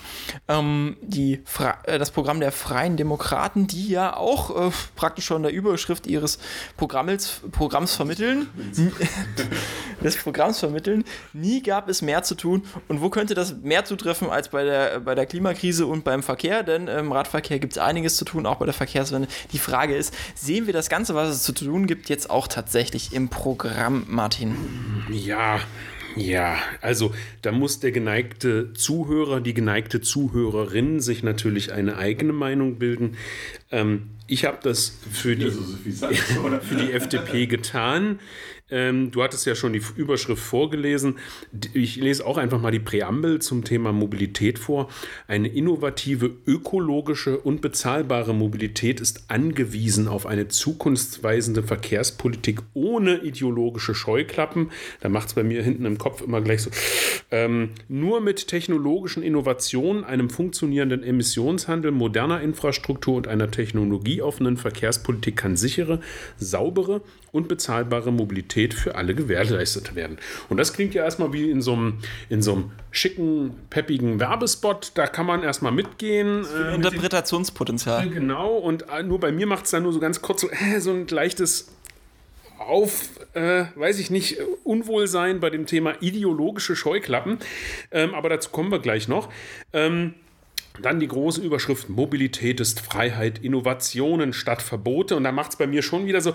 ähm, die äh, das Programm der Freien Demokraten, die ja auch äh, praktisch schon der Überschrift ihres Programms, Programms vermitteln. [laughs] des Programms vermitteln. Nie gab es mehr zu tun. Und wo könnte das mehr zutreffen als bei der, bei der Klimakrise und beim Verkehr? Denn im Radverkehr gibt es einiges zu tun, auch bei der Verkehrswende. Die Frage ist, sehen wir das Ganze, was es zu tun gibt, jetzt auch tatsächlich im Programm, Martin? Ja, ja, also da muss der geneigte Zuhörer, die geneigte Zuhörerin sich natürlich eine eigene Meinung bilden. Ähm, ich habe das für die, [laughs] für die FDP getan. Ähm, du hattest ja schon die Überschrift vorgelesen. Ich lese auch einfach mal die Präambel zum Thema Mobilität vor. Eine innovative, ökologische und bezahlbare Mobilität ist angewiesen auf eine zukunftsweisende Verkehrspolitik ohne ideologische Scheuklappen. Da macht es bei mir hinten im Kopf immer gleich so. Ähm, nur mit technologischen Innovationen, einem funktionierenden Emissionshandel, moderner Infrastruktur und einer technologieoffenen Verkehrspolitik kann sichere, saubere und bezahlbare Mobilität für alle gewährleistet werden. Und das klingt ja erstmal wie in so einem, in so einem schicken, peppigen Werbespot. Da kann man erstmal mitgehen. Äh, Interpretationspotenzial. Genau, und äh, nur bei mir macht es dann nur so ganz kurz so, äh, so ein leichtes auf, äh, weiß ich nicht, Unwohlsein bei dem Thema ideologische Scheuklappen. Ähm, aber dazu kommen wir gleich noch. Ähm, dann die große Überschrift Mobilität ist Freiheit, Innovationen statt Verbote. Und da macht es bei mir schon wieder so,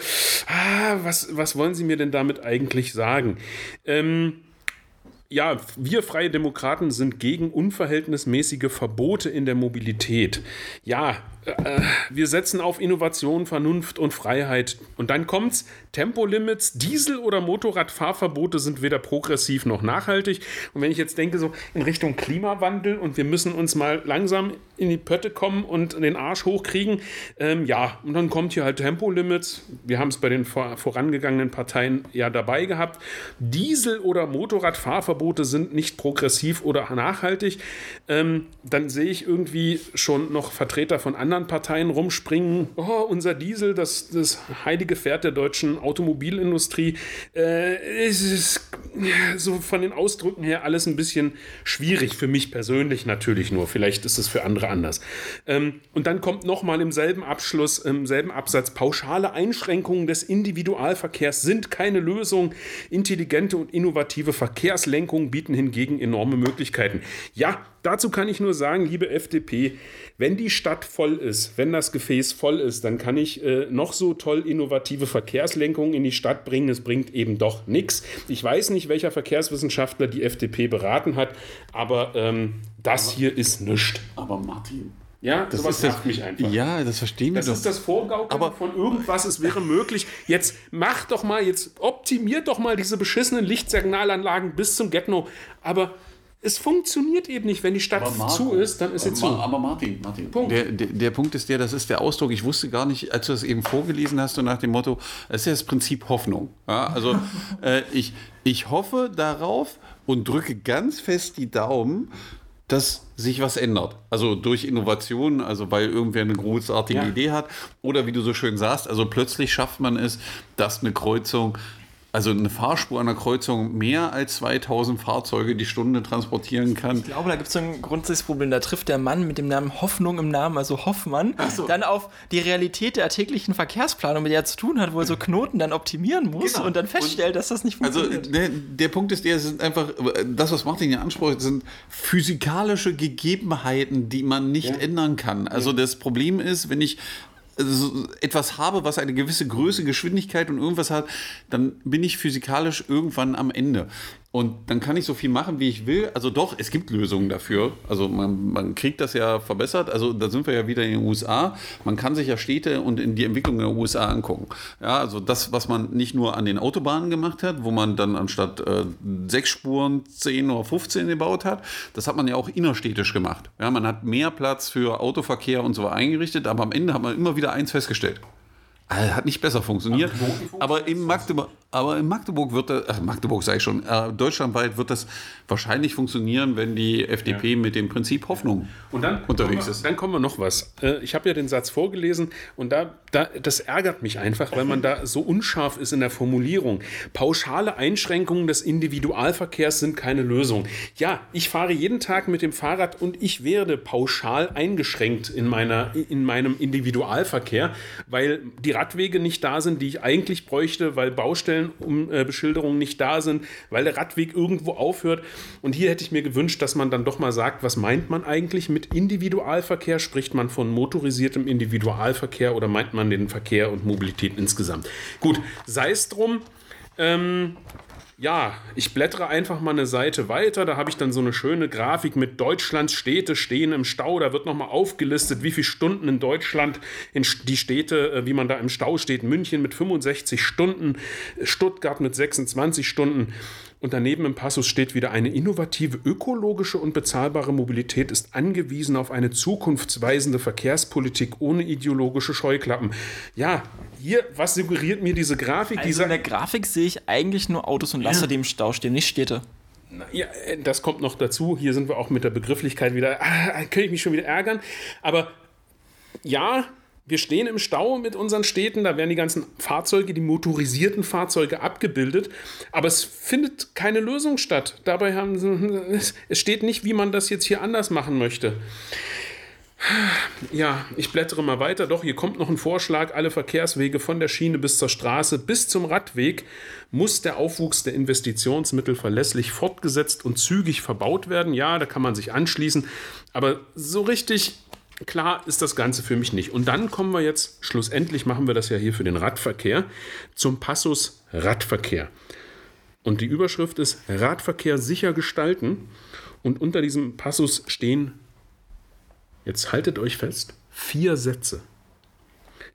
ah, was, was wollen Sie mir denn damit eigentlich sagen? Ähm, ja, wir Freie Demokraten sind gegen unverhältnismäßige Verbote in der Mobilität. Ja, äh, wir setzen auf Innovation, Vernunft und Freiheit. Und dann kommt's: Tempolimits, Diesel- oder Motorradfahrverbote sind weder progressiv noch nachhaltig. Und wenn ich jetzt denke, so in Richtung Klimawandel und wir müssen uns mal langsam in die Pötte kommen und den Arsch hochkriegen, ähm, ja, und dann kommt hier halt Tempolimits. Wir haben es bei den vor, vorangegangenen Parteien ja dabei gehabt. Diesel- oder Motorradfahrverbote sind nicht progressiv oder nachhaltig. Ähm, dann sehe ich irgendwie schon noch Vertreter von anderen anderen Parteien rumspringen, oh, unser Diesel, das, das heilige Pferd der deutschen Automobilindustrie. Äh, es ist so von den Ausdrücken her alles ein bisschen schwierig für mich persönlich natürlich nur. Vielleicht ist es für andere anders. Ähm, und dann kommt nochmal im selben Abschluss, im selben Absatz, pauschale Einschränkungen des Individualverkehrs sind keine Lösung. Intelligente und innovative Verkehrslenkungen bieten hingegen enorme Möglichkeiten. Ja, dazu kann ich nur sagen, liebe FDP, wenn die Stadt voll ist, wenn das Gefäß voll ist, dann kann ich äh, noch so toll innovative Verkehrslenkungen in die Stadt bringen. Es bringt eben doch nichts. Ich weiß nicht, welcher Verkehrswissenschaftler die FDP beraten hat, aber ähm, das aber, hier ist nichts. Aber Martin, ja, das sowas ist das, mich einfach. Ja, das verstehen wir das doch. Das ist das Vorgaukeln aber von irgendwas, es wäre möglich. Jetzt mach doch mal, jetzt optimiert doch mal diese beschissenen Lichtsignalanlagen bis zum Getno. Aber es funktioniert eben nicht. Wenn die Stadt Martin, zu ist, dann ist sie zu. Aber Martin, Martin Punkt. Der, der, der, Punkt ist der, das ist der Ausdruck. Ich wusste gar nicht, als du das eben vorgelesen hast und nach dem Motto, es ist ja das Prinzip Hoffnung. Ja, also [laughs] äh, ich, ich hoffe darauf und drücke ganz fest die Daumen, dass sich was ändert. Also durch Innovation, also weil irgendwer eine großartige ja. Idee hat. Oder wie du so schön sagst, also plötzlich schafft man es, dass eine Kreuzung also eine Fahrspur an der Kreuzung mehr als 2000 Fahrzeuge die Stunde transportieren kann. Ich glaube, da gibt es so ein grundsätzliches Problem. Da trifft der Mann mit dem Namen Hoffnung im Namen, also Hoffmann, so. dann auf die Realität der täglichen Verkehrsplanung, mit der er zu tun hat, wo er so Knoten dann optimieren muss Genau. und dann feststellt, dass das nicht Also funktioniert. der, der Punkt ist, der sind einfach, das, was Martin ja anspricht, sind physikalische Gegebenheiten, die man nicht ändern kann. Also das Problem ist, wenn ich so etwas habe, was eine gewisse Größe, Geschwindigkeit und irgendwas hat, dann bin ich physikalisch irgendwann am Ende. Und dann kann ich so viel machen, wie ich will. Also doch, es gibt Lösungen dafür. Also man, man kriegt das ja verbessert. Also da sind wir ja wieder in den USA. Man kann sich ja Städte und in die Entwicklung der USA angucken. Ja, also das, was man nicht nur an den Autobahnen gemacht hat, wo man dann anstatt äh, sechs Spuren 10 oder 15 gebaut hat, das hat man ja auch innerstädtisch gemacht. Ja, man hat mehr Platz für Autoverkehr und so eingerichtet, aber am Ende hat man immer wieder eins festgestellt. Äh, Hat nicht besser funktioniert. Aber in Magdeburg, aber in Magdeburg wird das, äh, Magdeburg sage ich schon, äh, deutschlandweit wird das wahrscheinlich funktionieren, wenn die FDP mit dem Prinzip Hoffnung Und dann unterwegs wir, ist. Dann kommen wir noch was. Äh, Ich habe ja den Satz vorgelesen und da, da, das ärgert mich einfach, weil man da so unscharf ist in der Formulierung. Pauschale Einschränkungen des Individualverkehrs sind keine Lösung. Ja, ich fahre jeden Tag mit dem Fahrrad und ich werde pauschal eingeschränkt in, meiner, in meinem Individualverkehr, weil die Radwege nicht da sind, die ich eigentlich bräuchte, weil Baustellenbeschilderungen nicht da sind, weil der Radweg irgendwo aufhört. Und hier hätte ich mir gewünscht, dass man dann doch mal sagt, was meint man eigentlich mit Individualverkehr? Spricht man von motorisiertem Individualverkehr oder meint man den Verkehr und Mobilität insgesamt? Gut, sei es drum. Ähm, ja, ich blättere einfach mal eine Seite weiter. Da habe ich dann so eine schöne Grafik mit Deutschlands Städte stehen im Stau. Da wird nochmal aufgelistet, wie viele Stunden in Deutschland in die Städte, äh, wie man da im Stau steht. München mit 65 Stunden, Stuttgart mit 26 Stunden. Und daneben im Passus steht wieder, eine innovative, ökologische und bezahlbare Mobilität ist angewiesen auf eine zukunftsweisende Verkehrspolitik ohne ideologische Scheuklappen. Ja, hier, was suggeriert mir diese Grafik? Also in der Grafik sehe ich eigentlich nur Autos und Laster, die im Stau stehen, nicht Städte. Ja, äh, das kommt noch dazu. Hier sind wir auch mit der Begrifflichkeit wieder. Ah, könnte ich mich schon wieder ärgern. Aber ja, wir stehen im Stau mit unseren Städten. Da werden die ganzen Fahrzeuge, die motorisierten Fahrzeuge abgebildet. Aber es findet keine Lösung statt. Dabei haben [laughs] es steht nicht, wie man das jetzt hier anders machen möchte. Ja, ich blättere mal weiter. Doch, hier kommt noch ein Vorschlag. Alle Verkehrswege von der Schiene bis zur Straße bis zum Radweg muss der Aufwuchs der Investitionsmittel verlässlich fortgesetzt und zügig verbaut werden. Ja, da kann man sich anschließen. Aber so richtig klar ist das Ganze für mich nicht. Und dann kommen wir jetzt, schlussendlich machen wir das ja hier für den Radverkehr, zum Passus Radverkehr. Und die Überschrift ist Radverkehr sicher gestalten. Und unter diesem Passus stehen Jetzt haltet euch fest, vier Sätze.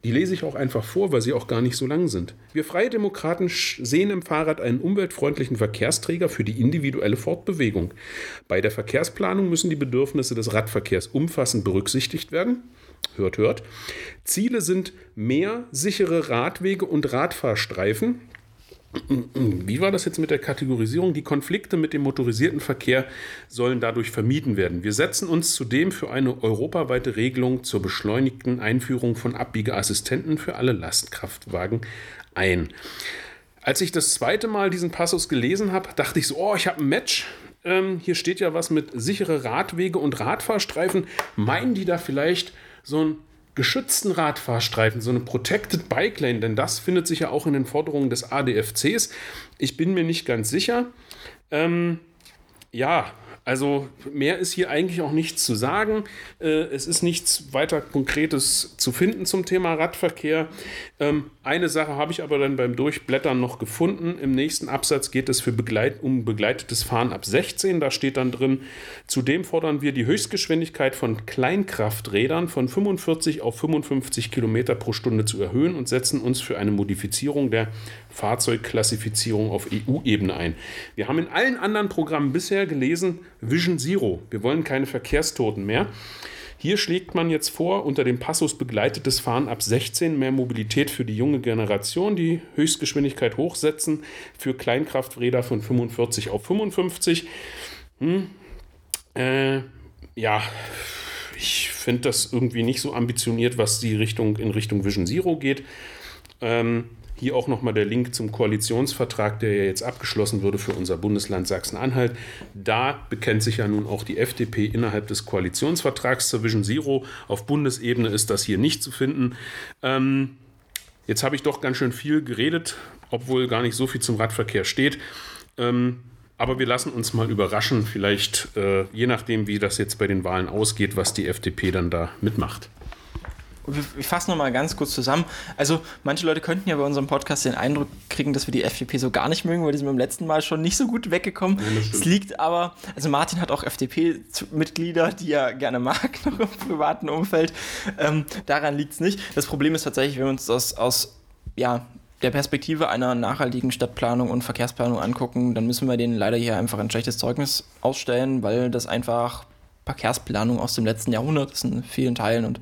Die lese ich auch einfach vor, weil sie auch gar nicht so lang sind. Wir Freie Demokraten sehen im Fahrrad einen umweltfreundlichen Verkehrsträger für die individuelle Fortbewegung. Bei der Verkehrsplanung müssen die Bedürfnisse des Radverkehrs umfassend berücksichtigt werden. Hört, hört. Ziele sind mehr sichere Radwege und Radfahrstreifen, wie war das jetzt mit der Kategorisierung? Die Konflikte mit dem motorisierten Verkehr sollen dadurch vermieden werden. Wir setzen uns zudem für eine europaweite Regelung zur beschleunigten Einführung von Abbiegeassistenten für alle Lastkraftwagen ein. Als ich das zweite Mal diesen Passus gelesen habe, dachte ich so, oh, ich habe ein Match. Ähm, hier steht ja was mit sichere Radwege und Radfahrstreifen. Meinen die da vielleicht so einen geschützten Radfahrstreifen, so eine Protected Bike Lane? Denn das findet sich ja auch in den Forderungen des ADFCs. Ich bin mir nicht ganz sicher. Ähm, ja, also mehr ist hier eigentlich auch nichts zu sagen. Äh, es ist nichts weiter Konkretes zu finden zum Thema Radverkehr. Ähm, eine Sache habe ich aber dann beim Durchblättern noch gefunden. Im nächsten Absatz geht es für Begleit um begleitetes Fahren ab 16. Da steht dann drin, zudem fordern wir die Höchstgeschwindigkeit von Kleinkrafträdern von 45 auf 55 Kilometer pro Stunde zu erhöhen und setzen uns für eine Modifizierung der Fahrzeugklassifizierung auf EU-Ebene ein. Wir haben in allen anderen Programmen bisher gelesen, Vision Zero. Wir wollen keine Verkehrstoten mehr. Hier schlägt man jetzt vor, unter dem Passus begleitetes Fahren ab 16 mehr Mobilität für die junge Generation, die Höchstgeschwindigkeit hochsetzen, für Kleinkrafträder von 45 auf 55. Hm. Äh, ja, ich finde das irgendwie nicht so ambitioniert, was die Richtung in Richtung Vision Zero geht. Ähm, Hier auch nochmal der Link zum Koalitionsvertrag, der ja jetzt abgeschlossen wurde für unser Bundesland Sachsen-Anhalt. Da bekennt sich ja nun auch die FDP innerhalb des Koalitionsvertrags zur Vision Zero. Auf Bundesebene ist das hier nicht zu finden. Ähm, jetzt habe ich doch ganz schön viel geredet, obwohl gar nicht so viel zum Radverkehr steht. Ähm, aber wir lassen uns mal überraschen, vielleicht äh, je nachdem, wie das jetzt bei den Wahlen ausgeht, was die FDP dann da mitmacht. Ich fasse nochmal ganz kurz zusammen. Also, manche Leute könnten ja bei unserem Podcast den Eindruck kriegen, dass wir die FDP so gar nicht mögen, weil die sind beim letzten Mal schon nicht so gut weggekommen. Es liegt aber, also Martin hat auch FDP-Mitglieder, die er gerne mag, [laughs] noch im privaten Umfeld. Ähm, daran liegt es nicht. Das Problem ist tatsächlich, wenn wir uns das aus ja, der Perspektive einer nachhaltigen Stadtplanung und Verkehrsplanung angucken, dann müssen wir denen leider hier einfach ein schlechtes Zeugnis ausstellen, weil das einfach Verkehrsplanung aus dem letzten Jahrhundert ist in vielen Teilen und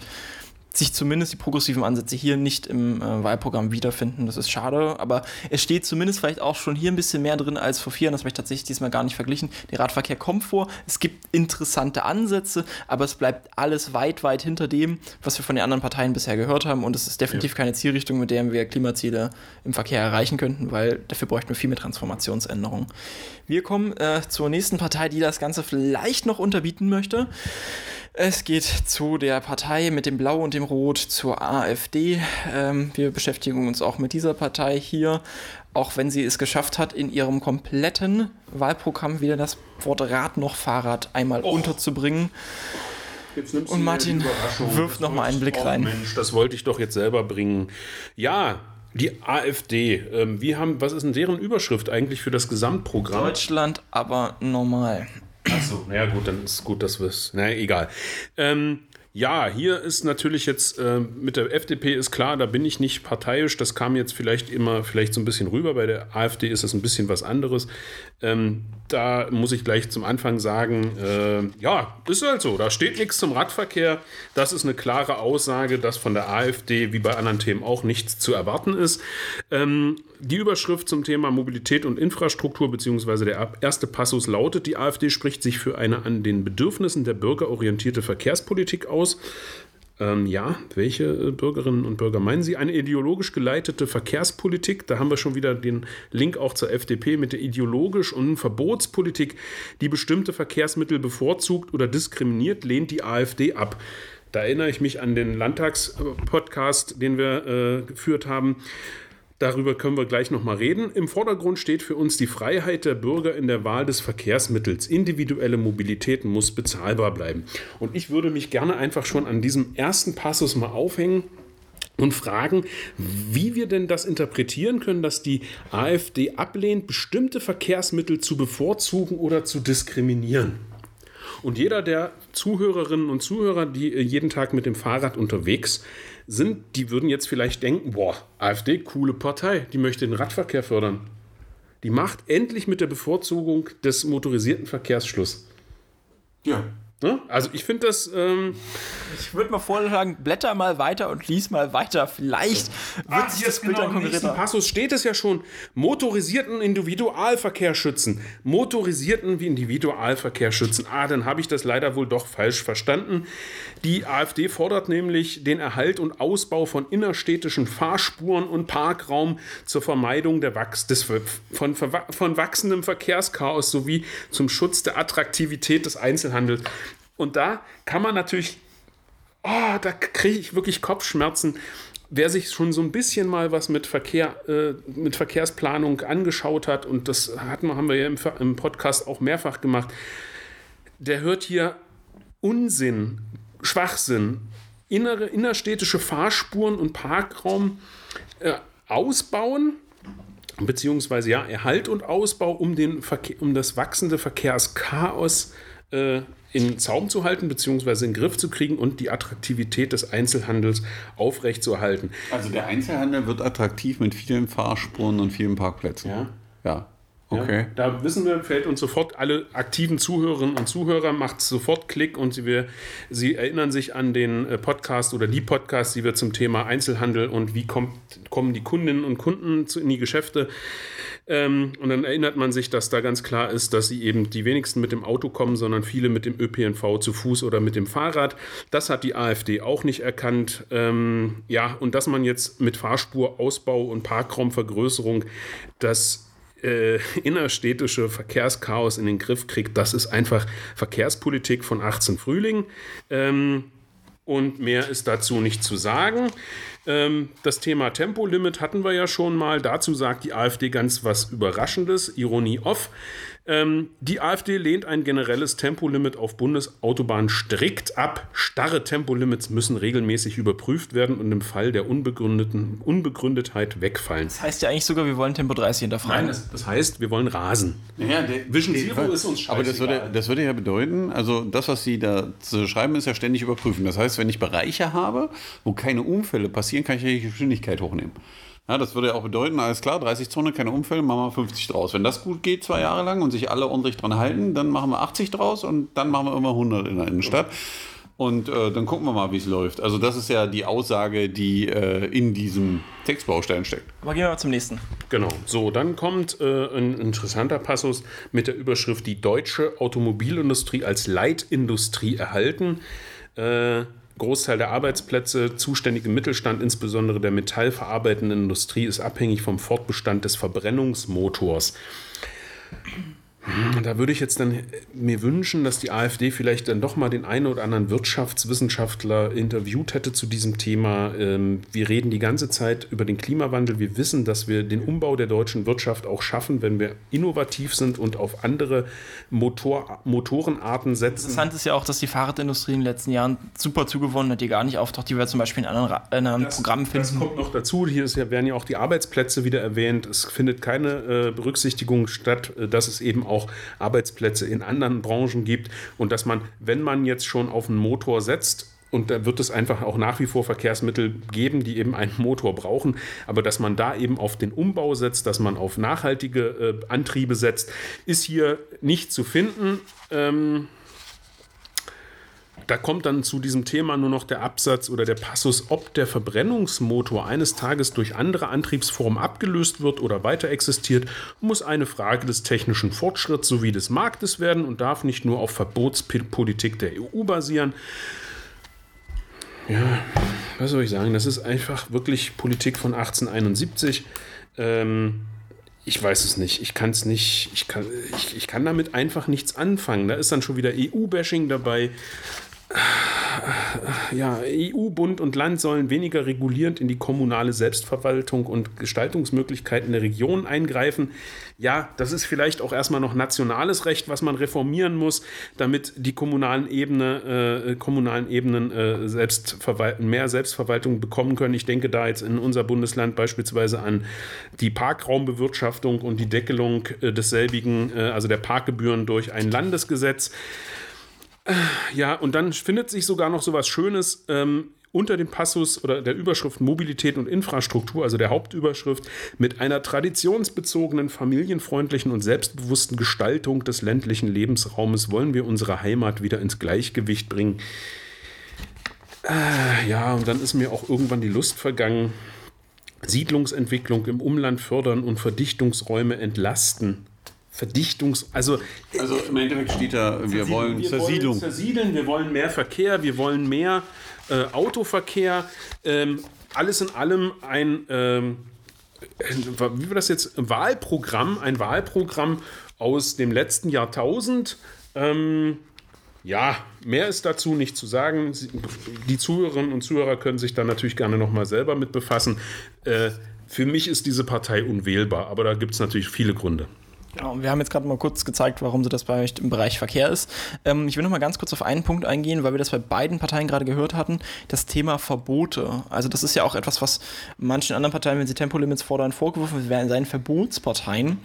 sich zumindest die progressiven Ansätze hier nicht im äh, Wahlprogramm wiederfinden. Das ist schade, aber es steht zumindest vielleicht auch schon hier ein bisschen mehr drin als vor vier Jahren. Das habe ich tatsächlich diesmal gar nicht verglichen. Der Radverkehr kommt vor, es gibt interessante Ansätze, aber es bleibt alles weit, weit hinter dem, was wir von den anderen Parteien bisher gehört haben. Und es ist definitiv ja. keine Zielrichtung, mit der wir Klimaziele im Verkehr erreichen könnten, weil dafür bräuchten wir viel mehr Transformationsänderungen. Wir kommen äh, zur nächsten Partei, die das Ganze vielleicht noch unterbieten möchte. Es geht zu der Partei mit dem Blau und dem Rot, zur AfD. Ähm, wir beschäftigen uns auch mit dieser Partei hier, auch wenn sie es geschafft hat, in ihrem kompletten Wahlprogramm weder das Wort Rad noch Fahrrad einmal Och. unterzubringen. Und Martin wirft noch mal einen Blick rein. Mensch, das wollte ich doch jetzt selber bringen. Ja, die AfD, ähm, wie haben, was ist denn deren Überschrift eigentlich für das Gesamtprogramm? Deutschland aber normal. Achso, naja gut, dann ist gut, dass wir es. Naja, egal. Ähm, ja, hier ist natürlich jetzt äh, mit der FDP ist klar, da bin ich nicht parteiisch. Das kam jetzt vielleicht immer vielleicht so ein bisschen rüber. Bei der AfD ist das ein bisschen was anderes. Ähm, da muss ich gleich zum Anfang sagen, äh, ja, ist halt so. Da steht nichts zum Radverkehr. Das ist eine klare Aussage, dass von der AfD wie bei anderen Themen auch nichts zu erwarten ist. Ähm, die Überschrift zum Thema Mobilität und Infrastruktur beziehungsweise der erste Passus lautet, die AfD spricht sich für eine an den Bedürfnissen der Bürger orientierte Verkehrspolitik aus. Ähm, ja, welche äh, Bürgerinnen und Bürger meinen Sie? Eine ideologisch geleitete Verkehrspolitik, da haben wir schon wieder den Link auch zur FDP mit der ideologisch und Verbotspolitik, die bestimmte Verkehrsmittel bevorzugt oder diskriminiert, lehnt die AfD ab. Da erinnere ich mich an den Landtagspodcast, den wir äh, geführt haben. Darüber können wir gleich nochmal reden. Im Vordergrund steht für uns die Freiheit der Bürger in der Wahl des Verkehrsmittels. Individuelle Mobilität muss bezahlbar bleiben. Und ich würde mich gerne einfach schon an diesem ersten Passus mal aufhängen und fragen, wie wir denn das interpretieren können, dass die AfD ablehnt, bestimmte Verkehrsmittel zu bevorzugen oder zu diskriminieren. Und jeder der Zuhörerinnen und Zuhörer, die jeden Tag mit dem Fahrrad unterwegs sind, die würden jetzt vielleicht denken, boah, AfD, coole Partei, die möchte den Radverkehr fördern. Die macht endlich mit der Bevorzugung des motorisierten Verkehrs Schluss. Ja, Ne? Also ich finde das. Ähm ich würde mal vorschlagen, blätter mal weiter und lies mal weiter. Vielleicht wird Ach, sich das Bild genau, dann konkreter. Im Passus steht es ja schon: motorisierten Individualverkehr schützen. Motorisierten wie Individualverkehr schützen. Ah, dann habe ich das leider wohl doch falsch verstanden. Die AfD fordert nämlich den Erhalt und Ausbau von innerstädtischen Fahrspuren und Parkraum zur Vermeidung der Wachs des, von, von wachsendem Verkehrschaos sowie zum Schutz der Attraktivität des Einzelhandels. Und da kann man natürlich, oh, da kriege ich wirklich Kopfschmerzen. Wer sich schon so ein bisschen mal was mit Verkehr, äh, mit Verkehrsplanung angeschaut hat, und das hat, haben wir ja im, im Podcast auch mehrfach gemacht, der hört hier Unsinn, Schwachsinn, innere, innerstädtische Fahrspuren und Parkraum äh, ausbauen, beziehungsweise ja, Erhalt und Ausbau, um, den Verkehr, um das wachsende Verkehrschaos äh, in Zaum zu halten bzw. in den Griff zu kriegen und die Attraktivität des Einzelhandels aufrechtzuerhalten. Also der Einzelhandel wird attraktiv mit vielen Fahrspuren und vielen Parkplätzen. Ja. Ja. Okay. Ja, da wissen wir, fällt uns sofort alle aktiven Zuhörerinnen und Zuhörer, macht sofort Klick und sie, wir, sie erinnern sich an den äh, Podcast oder die Podcasts, die wir zum Thema Einzelhandel und wie kommt, kommen die Kundinnen und Kunden in die Geschäfte Ähm, und dann erinnert man sich, dass da ganz klar ist, dass sie eben die wenigsten mit dem Auto kommen, sondern viele mit dem ÖPNV zu Fuß oder mit dem Fahrrad. Das hat die AfD auch nicht erkannt. Ähm, ja, und dass man jetzt mit Fahrspurausbau und Parkraumvergrößerung das äh, innerstädtische Verkehrschaos in den Griff kriegt, das ist einfach Verkehrspolitik von 18 Frühling. Ähm, und mehr ist dazu nicht zu sagen. Ähm, das Thema Tempolimit hatten wir ja schon mal. Dazu sagt die AfD ganz was Überraschendes, Ironie off. Ähm, die AfD lehnt ein generelles Tempolimit auf Bundesautobahnen strikt ab. Starre Tempolimits müssen regelmäßig überprüft werden und im Fall der unbegründeten Unbegründetheit wegfallen. Das heißt ja eigentlich sogar, wir wollen Tempo 30 hinterfragen. Nein, das, das heißt, wir wollen rasen. Ja, der, Vision der- Zero ist uns Aber das würde, scheißegal. das würde ja bedeuten, also das, was Sie da zu schreiben, ist ja ständig überprüfen. Das heißt, wenn ich Bereiche habe, wo keine Unfälle passieren, kann ich ja die Geschwindigkeit hochnehmen. Ja, das würde ja auch bedeuten, alles klar, 30 Zone, keine Unfälle, machen wir 50 draus. Wenn das gut geht, zwei Jahre lang und sich alle ordentlich dran halten, dann machen wir 80 draus und dann machen wir immer 100 in der Innenstadt. Und äh, dann gucken wir mal, wie es läuft. Also das ist ja die Aussage, die äh, in diesem Textbaustein steckt. Aber gehen wir mal zum nächsten. Genau. So, dann kommt äh, ein interessanter Passus mit der Überschrift Die deutsche Automobilindustrie als Leitindustrie erhalten. Äh, Großteil der Arbeitsplätze, zuständige Mittelstand, insbesondere der metallverarbeitenden Industrie, ist abhängig vom Fortbestand des Verbrennungsmotors. Da würde ich jetzt dann mir wünschen, dass die AfD vielleicht dann doch mal den einen oder anderen Wirtschaftswissenschaftler interviewt hätte zu diesem Thema. Ähm, Wir reden die ganze Zeit über den Klimawandel. Wir wissen, dass wir den Umbau der deutschen Wirtschaft auch schaffen, wenn wir innovativ sind und auf andere Motor Motorenarten setzen. Interessant ist ja auch, dass die Fahrradindustrie in den letzten Jahren super zugewonnen hat, die gar nicht auftaucht, die wir zum Beispiel in anderen, in anderen Programmen Das finden. kommt noch dazu. Hier ja, werden ja auch die Arbeitsplätze wieder erwähnt. Es findet keine äh, Berücksichtigung statt, äh, dass es eben auch Arbeitsplätze in anderen Branchen gibt und dass man, wenn man jetzt schon auf einen Motor setzt, und da wird es einfach auch nach wie vor Verkehrsmittel geben, die eben einen Motor brauchen. Aber dass man da eben auf den Umbau setzt, dass man auf nachhaltige äh, Antriebe setzt, ist hier nicht zu finden. Ähm, da kommt dann zu diesem Thema nur noch der Absatz oder der Passus, ob der Verbrennungsmotor eines Tages durch andere Antriebsformen abgelöst wird oder weiter existiert, muss eine Frage des technischen Fortschritts sowie des Marktes werden und darf nicht nur auf Verbotspolitik der EU basieren. Ja, was soll ich sagen? Das ist einfach wirklich Politik von 1871. Ähm, ich weiß es nicht. Ich kann es nicht. Ich kann, ich, ich kann damit einfach nichts anfangen. Da ist dann schon wieder EU-Bashing dabei. Ja, EU, Bund und Land sollen weniger regulierend in die kommunale Selbstverwaltung und Gestaltungsmöglichkeiten der Region eingreifen. Ja, das ist vielleicht auch erstmal noch nationales Recht, was man reformieren muss, damit die kommunalen, Ebene, äh, kommunalen Ebenen äh, Selbstverwal mehr Selbstverwaltung bekommen können. Ich denke da jetzt in unser Bundesland beispielsweise an die Parkraumbewirtschaftung und die Deckelung äh, desselbigen, äh, also der Parkgebühren durch ein Landesgesetz. Ja, und dann findet sich sogar noch so was Schönes ähm, unter dem Passus oder der Überschrift Mobilität und Infrastruktur, also der Hauptüberschrift, mit einer traditionsbezogenen, familienfreundlichen und selbstbewussten Gestaltung des ländlichen Lebensraumes wollen wir unsere Heimat wieder ins Gleichgewicht bringen. Äh, ja, und dann ist mir auch irgendwann die Lust vergangen. Siedlungsentwicklung im Umland fördern und Verdichtungsräume entlasten. Verdichtungs-, also Also im Endeffekt steht da, wir wollen Zersiedelung. wollen zersiedeln, wir wollen mehr Verkehr, wir wollen mehr äh, Autoverkehr. Ähm, alles in allem ein, ähm, wie war das jetzt, Wahlprogramm, ein Wahlprogramm aus dem letzten Jahrtausend. Ähm, ja, mehr ist dazu nicht zu sagen. Die Zuhörerinnen und Zuhörer können sich da natürlich gerne nochmal selber mit befassen. Äh, für mich ist diese Partei unwählbar, aber da gibt es natürlich viele Gründe. Genau, wir haben jetzt gerade mal kurz gezeigt, warum sie das bei euch im Bereich Verkehr ist. Ähm, ich will noch mal ganz kurz auf einen Punkt eingehen, weil wir das bei beiden Parteien gerade gehört hatten, das Thema Verbote. Also das ist ja auch etwas, was manchen anderen Parteien, wenn sie Tempolimits fordern, vorgeworfen wird, werden seien Verbotsparteien.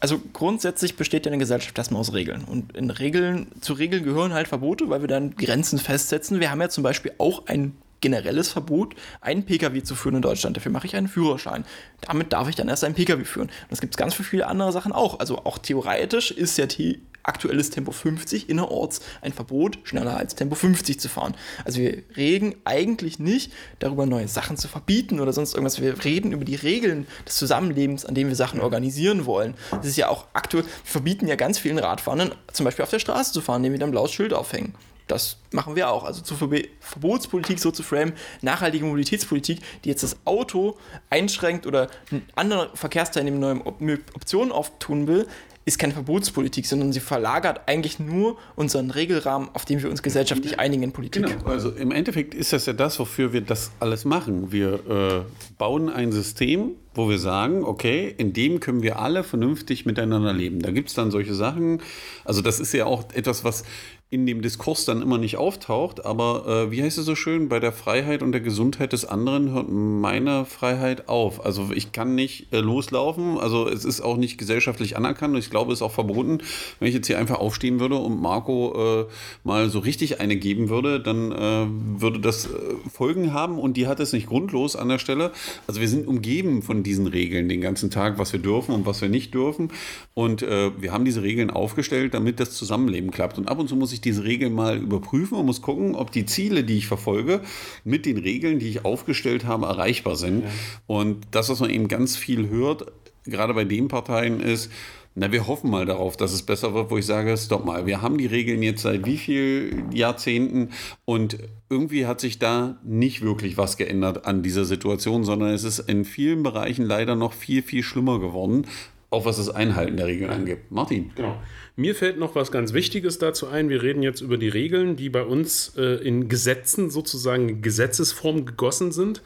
Also grundsätzlich besteht ja eine Gesellschaft erstmal aus Regeln. Und in Regeln, zu Regeln gehören halt Verbote, weil wir dann Grenzen festsetzen. Wir haben ja zum Beispiel auch ein generelles Verbot, einen Pkw zu führen in Deutschland. Dafür mache ich einen Führerschein. Damit darf ich dann erst einen Pkw führen. Und das gibt es ganz viele andere Sachen auch. Also auch theoretisch ist ja die aktuelles Tempo 50 innerorts ein Verbot, schneller als Tempo 50 zu fahren. Also wir reden eigentlich nicht darüber, neue Sachen zu verbieten oder sonst irgendwas. Wir reden über die Regeln des Zusammenlebens, an dem wir Sachen organisieren wollen. Das ist ja auch aktuell, wir verbieten ja ganz vielen Radfahrern, zum Beispiel auf der Straße zu fahren, indem wir dann ein blaues Schild aufhängen. Das machen wir auch. Also zur Verbotspolitik so zu frame, nachhaltige Mobilitätspolitik, die jetzt das Auto einschränkt oder andere Verkehrsteilnehmer neue Optionen auftun will, ist keine Verbotspolitik, sondern sie verlagert eigentlich nur unseren Regelrahmen, auf dem wir uns gesellschaftlich einigen in Politik. Genau, also im Endeffekt ist das ja das, wofür wir das alles machen. Wir äh, bauen ein System, wo wir sagen, okay, in dem können wir alle vernünftig miteinander leben. Da gibt es dann solche Sachen, also das ist ja auch etwas, was in dem Diskurs dann immer nicht auftaucht. Aber äh, wie heißt es so schön, bei der Freiheit und der Gesundheit des anderen hört meine Freiheit auf. Also ich kann nicht äh, loslaufen. Also es ist auch nicht gesellschaftlich anerkannt und ich glaube, es ist auch verboten. Wenn ich jetzt hier einfach aufstehen würde und Marco äh, mal so richtig eine geben würde, dann äh, würde das äh, Folgen haben und die hat es nicht grundlos an der Stelle. Also wir sind umgeben von diesen Regeln den ganzen Tag, was wir dürfen und was wir nicht dürfen. Und äh, wir haben diese Regeln aufgestellt, damit das Zusammenleben klappt. Und ab und zu muss ich ich diese Regeln mal überprüfen und muss gucken, ob die Ziele, die ich verfolge, mit den Regeln, die ich aufgestellt habe, erreichbar sind. Ja. Und das, was man eben ganz viel hört, gerade bei den Parteien, ist, na, wir hoffen mal darauf, dass es besser wird, wo ich sage, stopp mal, wir haben die Regeln jetzt seit wie vielen Jahrzehnten und irgendwie hat sich da nicht wirklich was geändert an dieser Situation, sondern es ist in vielen Bereichen leider noch viel, viel schlimmer geworden, auch was das Einhalten der Regeln angeht. Martin. Genau. Mir fällt noch was ganz Wichtiges dazu ein. Wir reden jetzt über die Regeln, die bei uns äh, in Gesetzen sozusagen in Gesetzesform gegossen sind.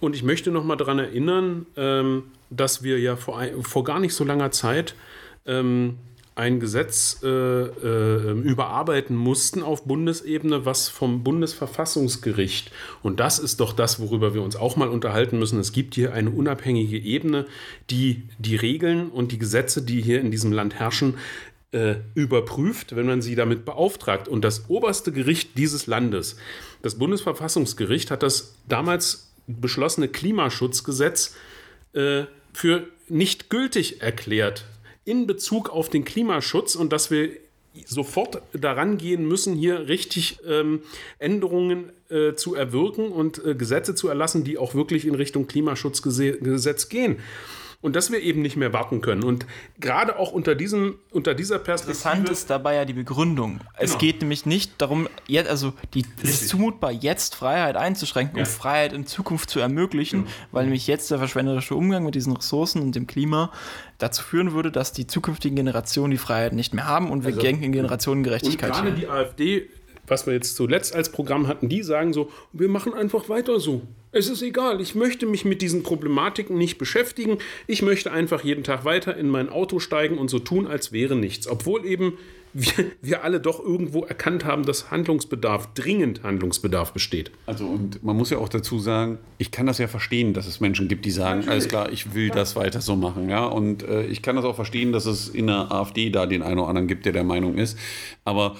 Und ich möchte noch mal daran erinnern, ähm, dass wir ja vor, vor gar nicht so langer Zeit ähm, ein Gesetz äh, äh, überarbeiten mussten auf Bundesebene, was vom Bundesverfassungsgericht, und das ist doch das, worüber wir uns auch mal unterhalten müssen, es gibt hier eine unabhängige Ebene, die die Regeln und die Gesetze, die hier in diesem Land herrschen, äh, überprüft, wenn man sie damit beauftragt. Und das oberste Gericht dieses Landes, das Bundesverfassungsgericht, hat das damals beschlossene Klimaschutzgesetz äh, für nicht gültig erklärt in Bezug auf den Klimaschutz und dass wir sofort daran gehen müssen, hier richtig ähm, Änderungen äh, zu erwirken und äh, Gesetze zu erlassen, die auch wirklich in Richtung Klimaschutzgesetz gehen und dass wir eben nicht mehr warten können. Und gerade auch unter, diesem, unter dieser Perspektive. Interessant ist dabei ja die Begründung. Genau. Es geht nämlich nicht darum, jetzt, also die, es ist zumutbar, jetzt Freiheit einzuschränken ja. und Freiheit in Zukunft zu ermöglichen, ja. weil nämlich jetzt der verschwenderische Umgang mit diesen Ressourcen und dem Klima dazu führen würde, dass die zukünftigen Generationen die Freiheit nicht mehr haben und wir also, denken in Generationengerechtigkeit. Und gerade die AfD was wir jetzt zuletzt als Programm hatten, die sagen so, wir machen einfach weiter so. Es ist egal, ich möchte mich mit diesen Problematiken nicht beschäftigen. Ich möchte einfach jeden Tag weiter in mein Auto steigen und so tun, als wäre nichts. Obwohl eben wir, wir alle doch irgendwo erkannt haben, dass Handlungsbedarf, dringend Handlungsbedarf besteht. Also und man muss ja auch dazu sagen, ich kann das ja verstehen, dass es Menschen gibt, die sagen, Natürlich. alles klar, ich will ja. das weiter so machen. Ja? Und äh, ich kann das auch verstehen, dass es in der AfD da den einen oder anderen gibt, der der Meinung ist. Aber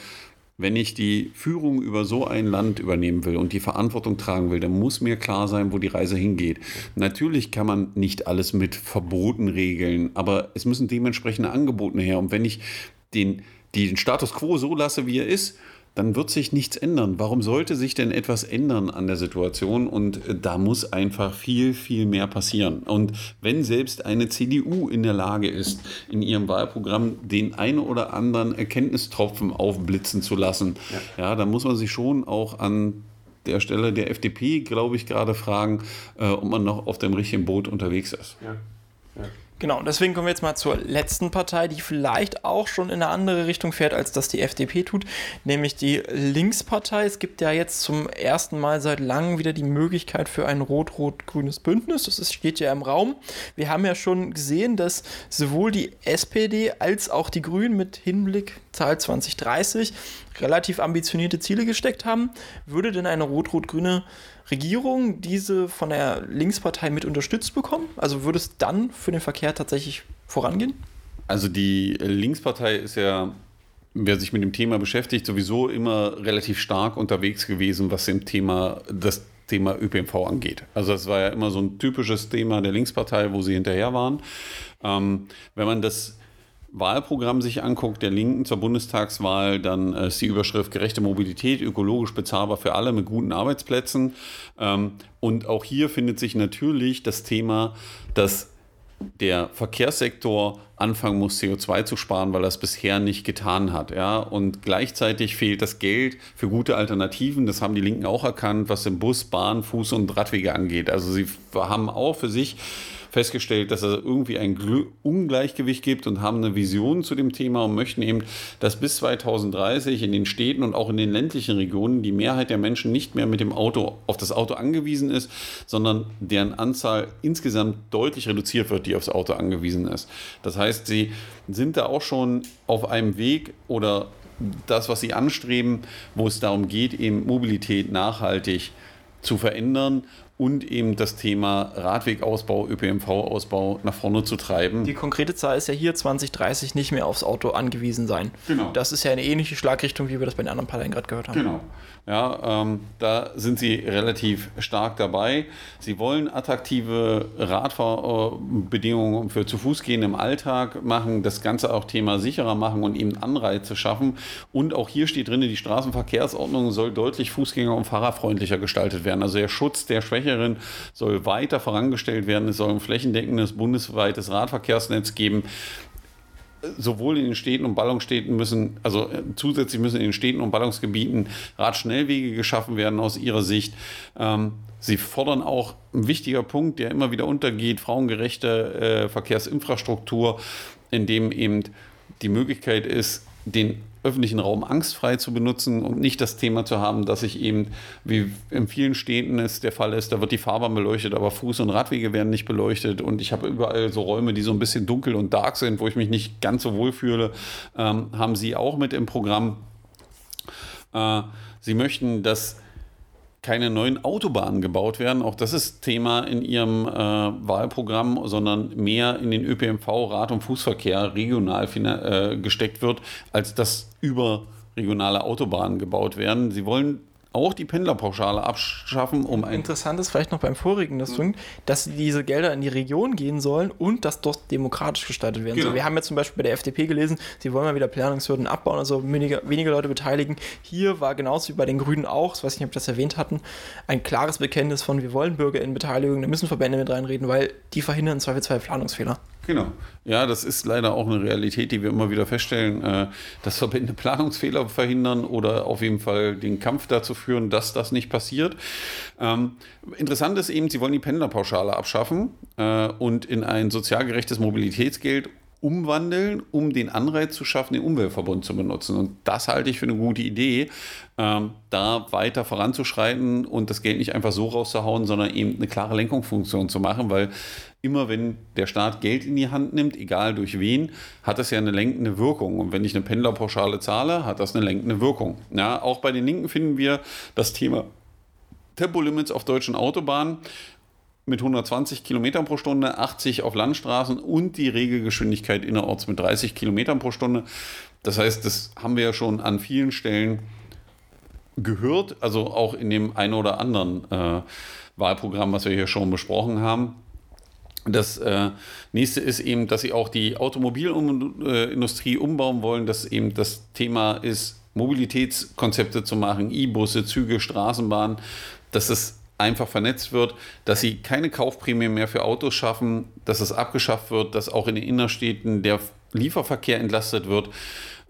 wenn ich die Führung über so ein Land übernehmen will und die Verantwortung tragen will, dann muss mir klar sein, wo die Reise hingeht. Natürlich kann man nicht alles mit Verboten regeln, aber es müssen dementsprechende Angebote her. Und wenn ich den, den Status quo so lasse, wie er ist, dann wird sich nichts ändern. Warum sollte sich denn etwas ändern an der Situation? Und äh, da muss einfach viel, viel mehr passieren. Und wenn selbst eine CDU in der Lage ist, in ihrem Wahlprogramm den einen oder anderen Erkenntnistropfen aufblitzen zu lassen, ja, ja dann muss man sich schon auch an der Stelle der FDP, glaube ich, gerade fragen, äh, ob man noch auf dem richtigen Boot unterwegs ist. Ja. Ja. Genau, deswegen kommen wir jetzt mal zur letzten Partei, die vielleicht auch schon in eine andere Richtung fährt, als das die FDP tut, nämlich die Linkspartei. Es gibt ja jetzt zum ersten Mal seit langem wieder die Möglichkeit für ein rot-rot-grünes Bündnis. Das ist, steht ja im Raum. Wir haben ja schon gesehen, dass sowohl die SPD als auch die Grünen mit Hinblick Zahl 2030 relativ ambitionierte Ziele gesteckt haben. Würde denn eine rot-rot-grüne Regierung diese von der Linkspartei mit unterstützt bekommen? Also würde es dann für den Verkehr tatsächlich vorangehen? Also die Linkspartei ist ja, wer sich mit dem Thema beschäftigt, sowieso immer relativ stark unterwegs gewesen, was dem Thema, das Thema ÖPNV angeht. Also das war ja immer so ein typisches Thema der Linkspartei, wo sie hinterher waren. Ähm, wenn man das Wahlprogramm sich anguckt, der Linken zur Bundestagswahl, dann äh, ist die Überschrift gerechte Mobilität, ökologisch bezahlbar für alle mit guten Arbeitsplätzen. Ähm, und auch hier findet sich natürlich das Thema, dass der Verkehrssektor anfangen muss, CO2 zu sparen, weil er es bisher nicht getan hat. Ja? Und gleichzeitig fehlt das Geld für gute Alternativen. Das haben die Linken auch erkannt, was den Bus, Bahn, Fuß- und Radwege angeht. Also sie haben auch für sich festgestellt, dass es irgendwie ein Ungleichgewicht gibt und haben eine Vision zu dem Thema und möchten eben, dass bis 2030 in den Städten und auch in den ländlichen Regionen die Mehrheit der Menschen nicht mehr mit dem Auto auf das Auto angewiesen ist, sondern deren Anzahl insgesamt deutlich reduziert wird, die aufs Auto angewiesen ist. Das heißt, sie sind da auch schon auf einem Weg oder das, was sie anstreben, wo es darum geht, eben Mobilität nachhaltig zu verändern und eben das Thema Radwegausbau, ÖPNV-Ausbau nach vorne zu treiben. Die konkrete Zahl ist ja hier 2030 nicht mehr aufs Auto angewiesen sein. Genau. Das ist ja eine ähnliche Schlagrichtung, wie wir das bei den anderen Parteien gerade gehört haben. Genau. Ja, ähm, da sind sie relativ stark dabei. Sie wollen attraktive Radfahrbedingungen für zu Fuß gehen im Alltag machen, das Ganze auch Thema sicherer machen und eben Anreize schaffen. Und auch hier steht drin, die Straßenverkehrsordnung soll deutlich fußgänger- und fahrerfreundlicher gestaltet werden. Also der Schutz der Schwächeren soll weiter vorangestellt werden. Es soll ein flächendeckendes bundesweites Radverkehrsnetz geben sowohl in den Städten und Ballungsstädten müssen, also äh, zusätzlich müssen in den Städten und Ballungsgebieten Radschnellwege geschaffen werden aus ihrer Sicht. Ähm, sie fordern auch ein wichtiger Punkt, der immer wieder untergeht, frauengerechte äh, Verkehrsinfrastruktur, in dem eben die Möglichkeit ist, den öffentlichen Raum angstfrei zu benutzen und nicht das Thema zu haben, dass ich eben, wie in vielen Städten es der Fall ist, da wird die Fahrbahn beleuchtet, aber Fuß- und Radwege werden nicht beleuchtet und ich habe überall so Räume, die so ein bisschen dunkel und dark sind, wo ich mich nicht ganz so wohl fühle, ähm, haben sie auch mit im Programm. Äh, sie möchten, dass keine neuen Autobahnen gebaut werden. Auch das ist Thema in Ihrem äh, Wahlprogramm, sondern mehr in den ÖPNV, Rad- und Fußverkehr regional äh, gesteckt wird, als dass über regionale Autobahnen gebaut werden. Sie wollen auch die Pendlerpauschale abschaffen, um ein. Interessant ist vielleicht noch beim vorigen das mhm. dass diese Gelder in die Region gehen sollen und dass dort demokratisch gestaltet werden genau. soll. Wir haben ja zum Beispiel bei der FDP gelesen, sie wollen mal wieder Planungshürden abbauen, also weniger, weniger Leute beteiligen. Hier war genauso wie bei den Grünen auch, ich weiß nicht, ob wir das erwähnt hatten, ein klares Bekenntnis von, wir wollen Bürger in Beteiligung, da müssen Verbände mit reinreden, weil die verhindern im Zweifelsfall Planungsfehler. Genau. Ja, das ist leider auch eine Realität, die wir immer wieder feststellen, äh, dass Verbände Planungsfehler verhindern oder auf jeden Fall den Kampf dazu führen, dass das nicht passiert. Ähm, interessant ist eben, sie wollen die Pendlerpauschale abschaffen äh, und in ein sozial gerechtes Mobilitätsgeld umwandeln, um den Anreiz zu schaffen, den Umweltverbund zu benutzen. Und das halte ich für eine gute Idee, ähm, da weiter voranzuschreiten und das Geld nicht einfach so rauszuhauen, sondern eben eine klare Lenkungsfunktion zu machen, weil immer wenn der Staat Geld in die Hand nimmt, egal durch wen, hat das ja eine lenkende Wirkung. Und wenn ich eine Pendlerpauschale zahle, hat das eine lenkende Wirkung. Ja, auch bei den Linken finden wir das Thema Tempolimits auf deutschen Autobahnen mit 120 Kilometern pro Stunde, 80 auf Landstraßen und die Regelgeschwindigkeit innerorts mit 30 Kilometern pro Stunde. Das heißt, das haben wir ja schon an vielen Stellen gehört, also auch in dem einen oder anderen äh, Wahlprogramm, was wir hier schon besprochen haben. Das äh, nächste ist eben, dass sie auch die Automobilindustrie umbauen wollen, dass eben das Thema ist, Mobilitätskonzepte zu machen, E-Busse, Züge, Straßenbahnen, dass es einfach vernetzt wird, dass sie keine Kaufprämie mehr für Autos schaffen, dass es abgeschafft wird, dass auch in den Innerstädten der Lieferverkehr entlastet wird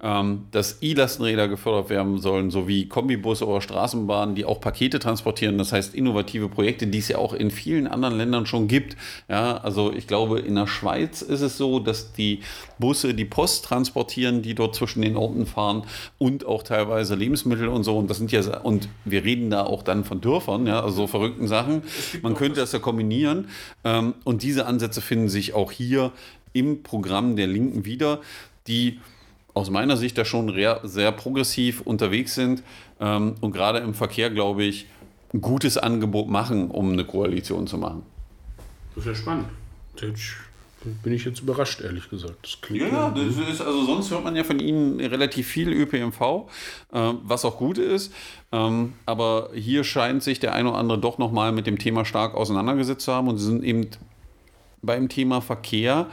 ähm, dass E-Lastenräder gefördert werden sollen, sowie Kombibusse oder Straßenbahnen, die auch Pakete transportieren. Das heißt, innovative Projekte, die es ja auch in vielen anderen Ländern schon gibt. Ja, also ich glaube, in der Schweiz ist es so, dass die Busse die Post transportieren, die dort zwischen den Orten fahren und auch teilweise Lebensmittel und so. Und das sind ja, und wir reden da auch dann von Dörfern, ja, also so verrückten Sachen. Man könnte das ja kombinieren. Ähm, und diese Ansätze finden sich auch hier im Programm der Linken wieder, die aus meiner Sicht da schon sehr progressiv unterwegs sind ähm, und gerade im Verkehr, glaube ich, ein gutes Angebot machen, um eine Koalition zu machen. Das ist ja spannend. Bin ich jetzt überrascht, ehrlich gesagt. Klingt ja, das ist, also sonst hört man ja von Ihnen relativ viel ÖPNV, äh, was auch gut ist. Ähm, aber hier scheint sich der eine oder andere doch nochmal mit dem Thema stark auseinandergesetzt zu haben und Sie sind eben beim Thema Verkehr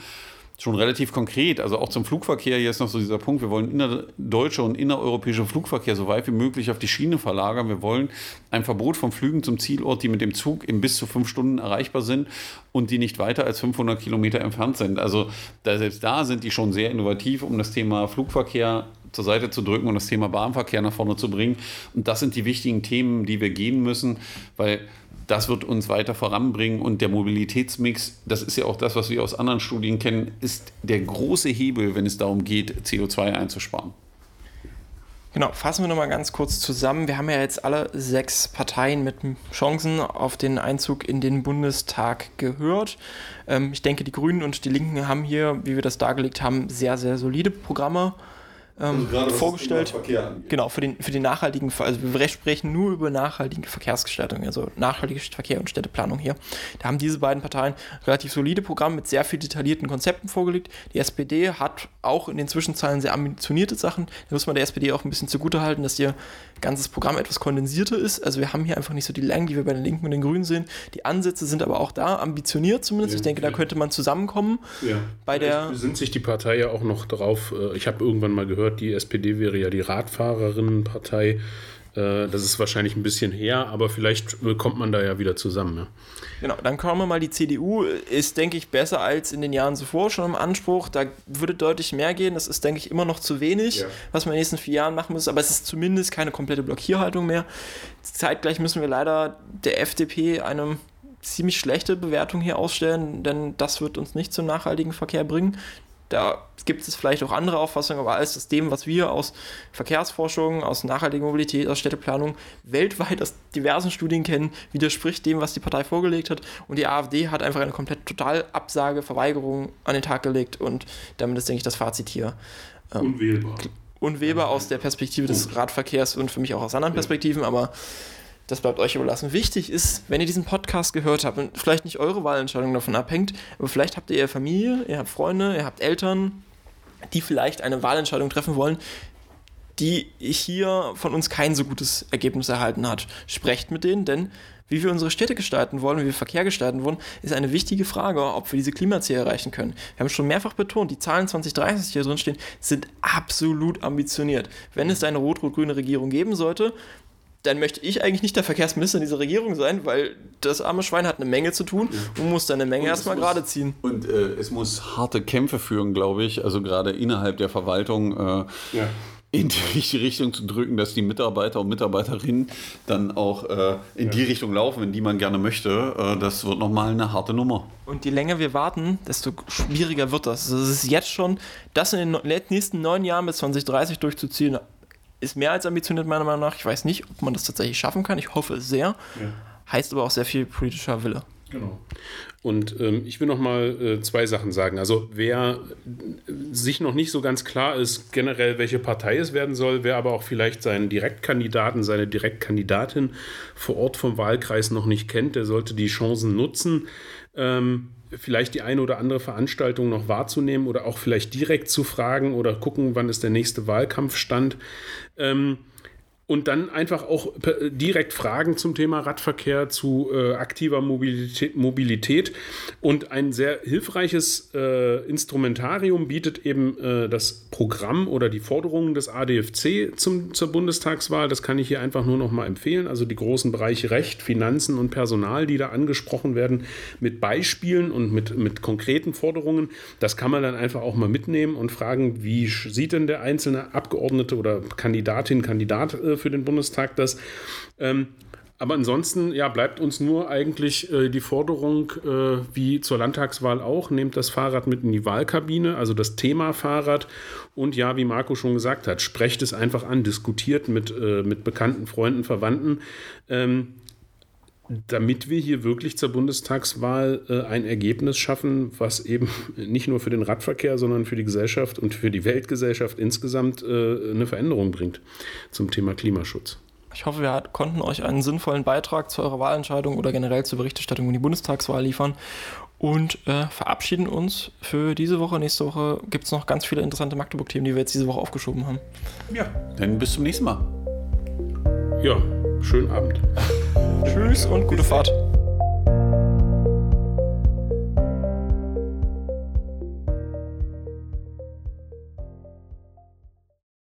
schon relativ konkret. Also auch zum Flugverkehr, hier ist noch so dieser Punkt, wir wollen innerdeutsche und innereuropäische Flugverkehr so weit wie möglich auf die Schiene verlagern. Wir wollen ein Verbot von Flügen zum Zielort, die mit dem Zug in bis zu fünf Stunden erreichbar sind und die nicht weiter als 500 Kilometer entfernt sind. Also da, selbst da sind die schon sehr innovativ, um das Thema Flugverkehr zur Seite zu drücken und das Thema Bahnverkehr nach vorne zu bringen. Und das sind die wichtigen Themen, die wir gehen müssen, weil das wird uns weiter voranbringen und der Mobilitätsmix, das ist ja auch das, was wir aus anderen Studien kennen, ist der große Hebel, wenn es darum geht, CO2 einzusparen. Genau, fassen wir nochmal ganz kurz zusammen. Wir haben ja jetzt alle sechs Parteien mit Chancen auf den Einzug in den Bundestag gehört. Ähm, ich denke, die Grünen und die Linken haben hier, wie wir das dargelegt haben, sehr, sehr solide Programme ähm, also vorgestellt. Genau, für den, für den nachhaltigen, also wir sprechen nur über nachhaltige Verkehrsgestaltung, also nachhaltige Verkehr und Städteplanung hier. Da haben diese beiden Parteien relativ solide Programme mit sehr viel detaillierten Konzepten vorgelegt. Die SPD hat auch in den Zwischenzeilen sehr ambitionierte Sachen. Da muss man der SPD auch ein bisschen zugutehalten, dass ihr ganzes Programm etwas kondensierter ist. Also wir haben hier einfach nicht so die Längen, die wir bei den Linken und den Grünen sehen. Die Ansätze sind aber auch da, ambitioniert zumindest. Ja, ich denke, da könnte man zusammenkommen. Ja. Bei der sind sich die Partei ja auch noch darauf, äh, ich habe irgendwann mal gehört, die SPD wäre ja die Radfahrerinnenpartei. Äh, das ist wahrscheinlich ein bisschen her, aber vielleicht kommt man da ja wieder zusammen. Ja. Genau, dann kommen wir mal, die CDU ist, denke ich, besser als in den Jahren zuvor schon im Anspruch. Da würde deutlich mehr gehen. Das ist, denke ich, immer noch zu wenig, ja. was wir in den nächsten vier Jahren machen müssen. Aber es ist zumindest keine komplette Blockierhaltung mehr. Zeitgleich müssen wir leider der FDP eine ziemlich schlechte Bewertung hier ausstellen, denn das wird uns nicht zum nachhaltigen Verkehr bringen. Da gibt es vielleicht auch andere Auffassungen, aber alles das dem, was wir aus Verkehrsforschung, aus nachhaltiger Mobilität, aus Städteplanung weltweit aus diversen Studien kennen, widerspricht dem, was die Partei vorgelegt hat. Und die AfD hat einfach eine komplett total Absage, Verweigerung an den Tag gelegt. Und damit ist, denke ich, das Fazit hier. Ähm, unwählbar. Unwählbar aus der Perspektive des Radverkehrs und für mich auch aus anderen Perspektiven, aber das bleibt euch überlassen. Wichtig ist, wenn ihr diesen Podcast gehört habt und vielleicht nicht eure Wahlentscheidung davon abhängt, aber vielleicht habt ihr Familie, ihr habt Freunde, ihr habt Eltern, die vielleicht eine Wahlentscheidung treffen wollen, die hier von uns kein so gutes Ergebnis erhalten hat. Sprecht mit denen, denn wie wir unsere Städte gestalten wollen, wie wir Verkehr gestalten wollen, ist eine wichtige Frage, ob wir diese Klimaziele erreichen können. Wir haben schon mehrfach betont, die Zahlen 2030, die hier drin stehen, sind absolut ambitioniert. Wenn es eine rot-rot-grüne Regierung geben sollte, dann möchte ich eigentlich nicht der Verkehrsminister in dieser Regierung sein, weil das arme Schwein hat eine Menge zu tun und muss dann eine Menge erstmal gerade ziehen. Und äh, es muss harte Kämpfe führen, glaube ich, also gerade innerhalb der Verwaltung. Äh, ja. in die richtige Richtung zu drücken, dass die Mitarbeiter und Mitarbeiterinnen dann auch äh, in ja. die Richtung laufen, in die man gerne möchte. Äh, das wird nochmal eine harte Nummer. Und je länger wir warten, desto schwieriger wird das. Also es ist jetzt schon, das in den nächsten neun Jahren bis 2030 durchzuziehen, ist mehr als ambitioniert, meiner Meinung nach. Ich weiß nicht, ob man das tatsächlich schaffen kann. Ich hoffe es sehr. Ja. Heißt aber auch sehr viel politischer Wille. Genau. Und ähm, ich will noch mal äh, zwei Sachen sagen. Also wer sich noch nicht so ganz klar ist, generell welche Partei es werden soll, wer aber auch vielleicht seinen Direktkandidaten, seine Direktkandidatin vor Ort vom Wahlkreis noch nicht kennt, der sollte die Chancen nutzen. Ähm, vielleicht die eine oder andere Veranstaltung noch wahrzunehmen oder auch vielleicht direkt zu fragen oder gucken, wann ist der nächste Wahlkampfstand. Ähm, und dann einfach auch direkt Fragen zum Thema Radverkehr, zu äh, aktiver Mobilität, Mobilität, Und ein sehr hilfreiches äh, Instrumentarium bietet eben äh, das Programm oder die Forderungen des ADFC zum, zur Bundestagswahl. Das kann ich hier einfach nur noch mal empfehlen. Also die großen Bereiche Recht, Finanzen und Personal, die da angesprochen werden, mit Beispielen und mit, mit konkreten Forderungen. Das kann man dann einfach auch mal mitnehmen und fragen, wie sieht denn der einzelne Abgeordnete oder Kandidatin, Kandidat äh, für den Bundestag das. Ähm, aber ansonsten ja, bleibt uns nur eigentlich äh, die Forderung, äh, wie zur Landtagswahl auch, nehmt das Fahrrad mit in die Wahlkabine, also das Thema Fahrrad. Und ja, wie Marco schon gesagt hat, sprecht es einfach an, diskutiert mit, äh, mit bekannten Freunden, Verwandten. Ähm, damit wir hier wirklich zur Bundestagswahl äh, ein Ergebnis schaffen, was eben [laughs] nicht nur für den Radverkehr, sondern für die Gesellschaft und für die Weltgesellschaft insgesamt äh, eine Veränderung bringt zum Thema Klimaschutz. Ich hoffe, wir konnten euch einen sinnvollen Beitrag zu eurer Wahlentscheidung oder generell zur Berichterstattung über die Bundestagswahl liefern und äh, verabschieden uns für diese Woche. Nächste Woche gibt es noch ganz viele interessante Magdeburg-Themen, die wir jetzt diese Woche aufgeschoben haben. Ja, dann bis zum nächsten Mal. Ja, schönen Abend. Tschüss und gute Fahrt.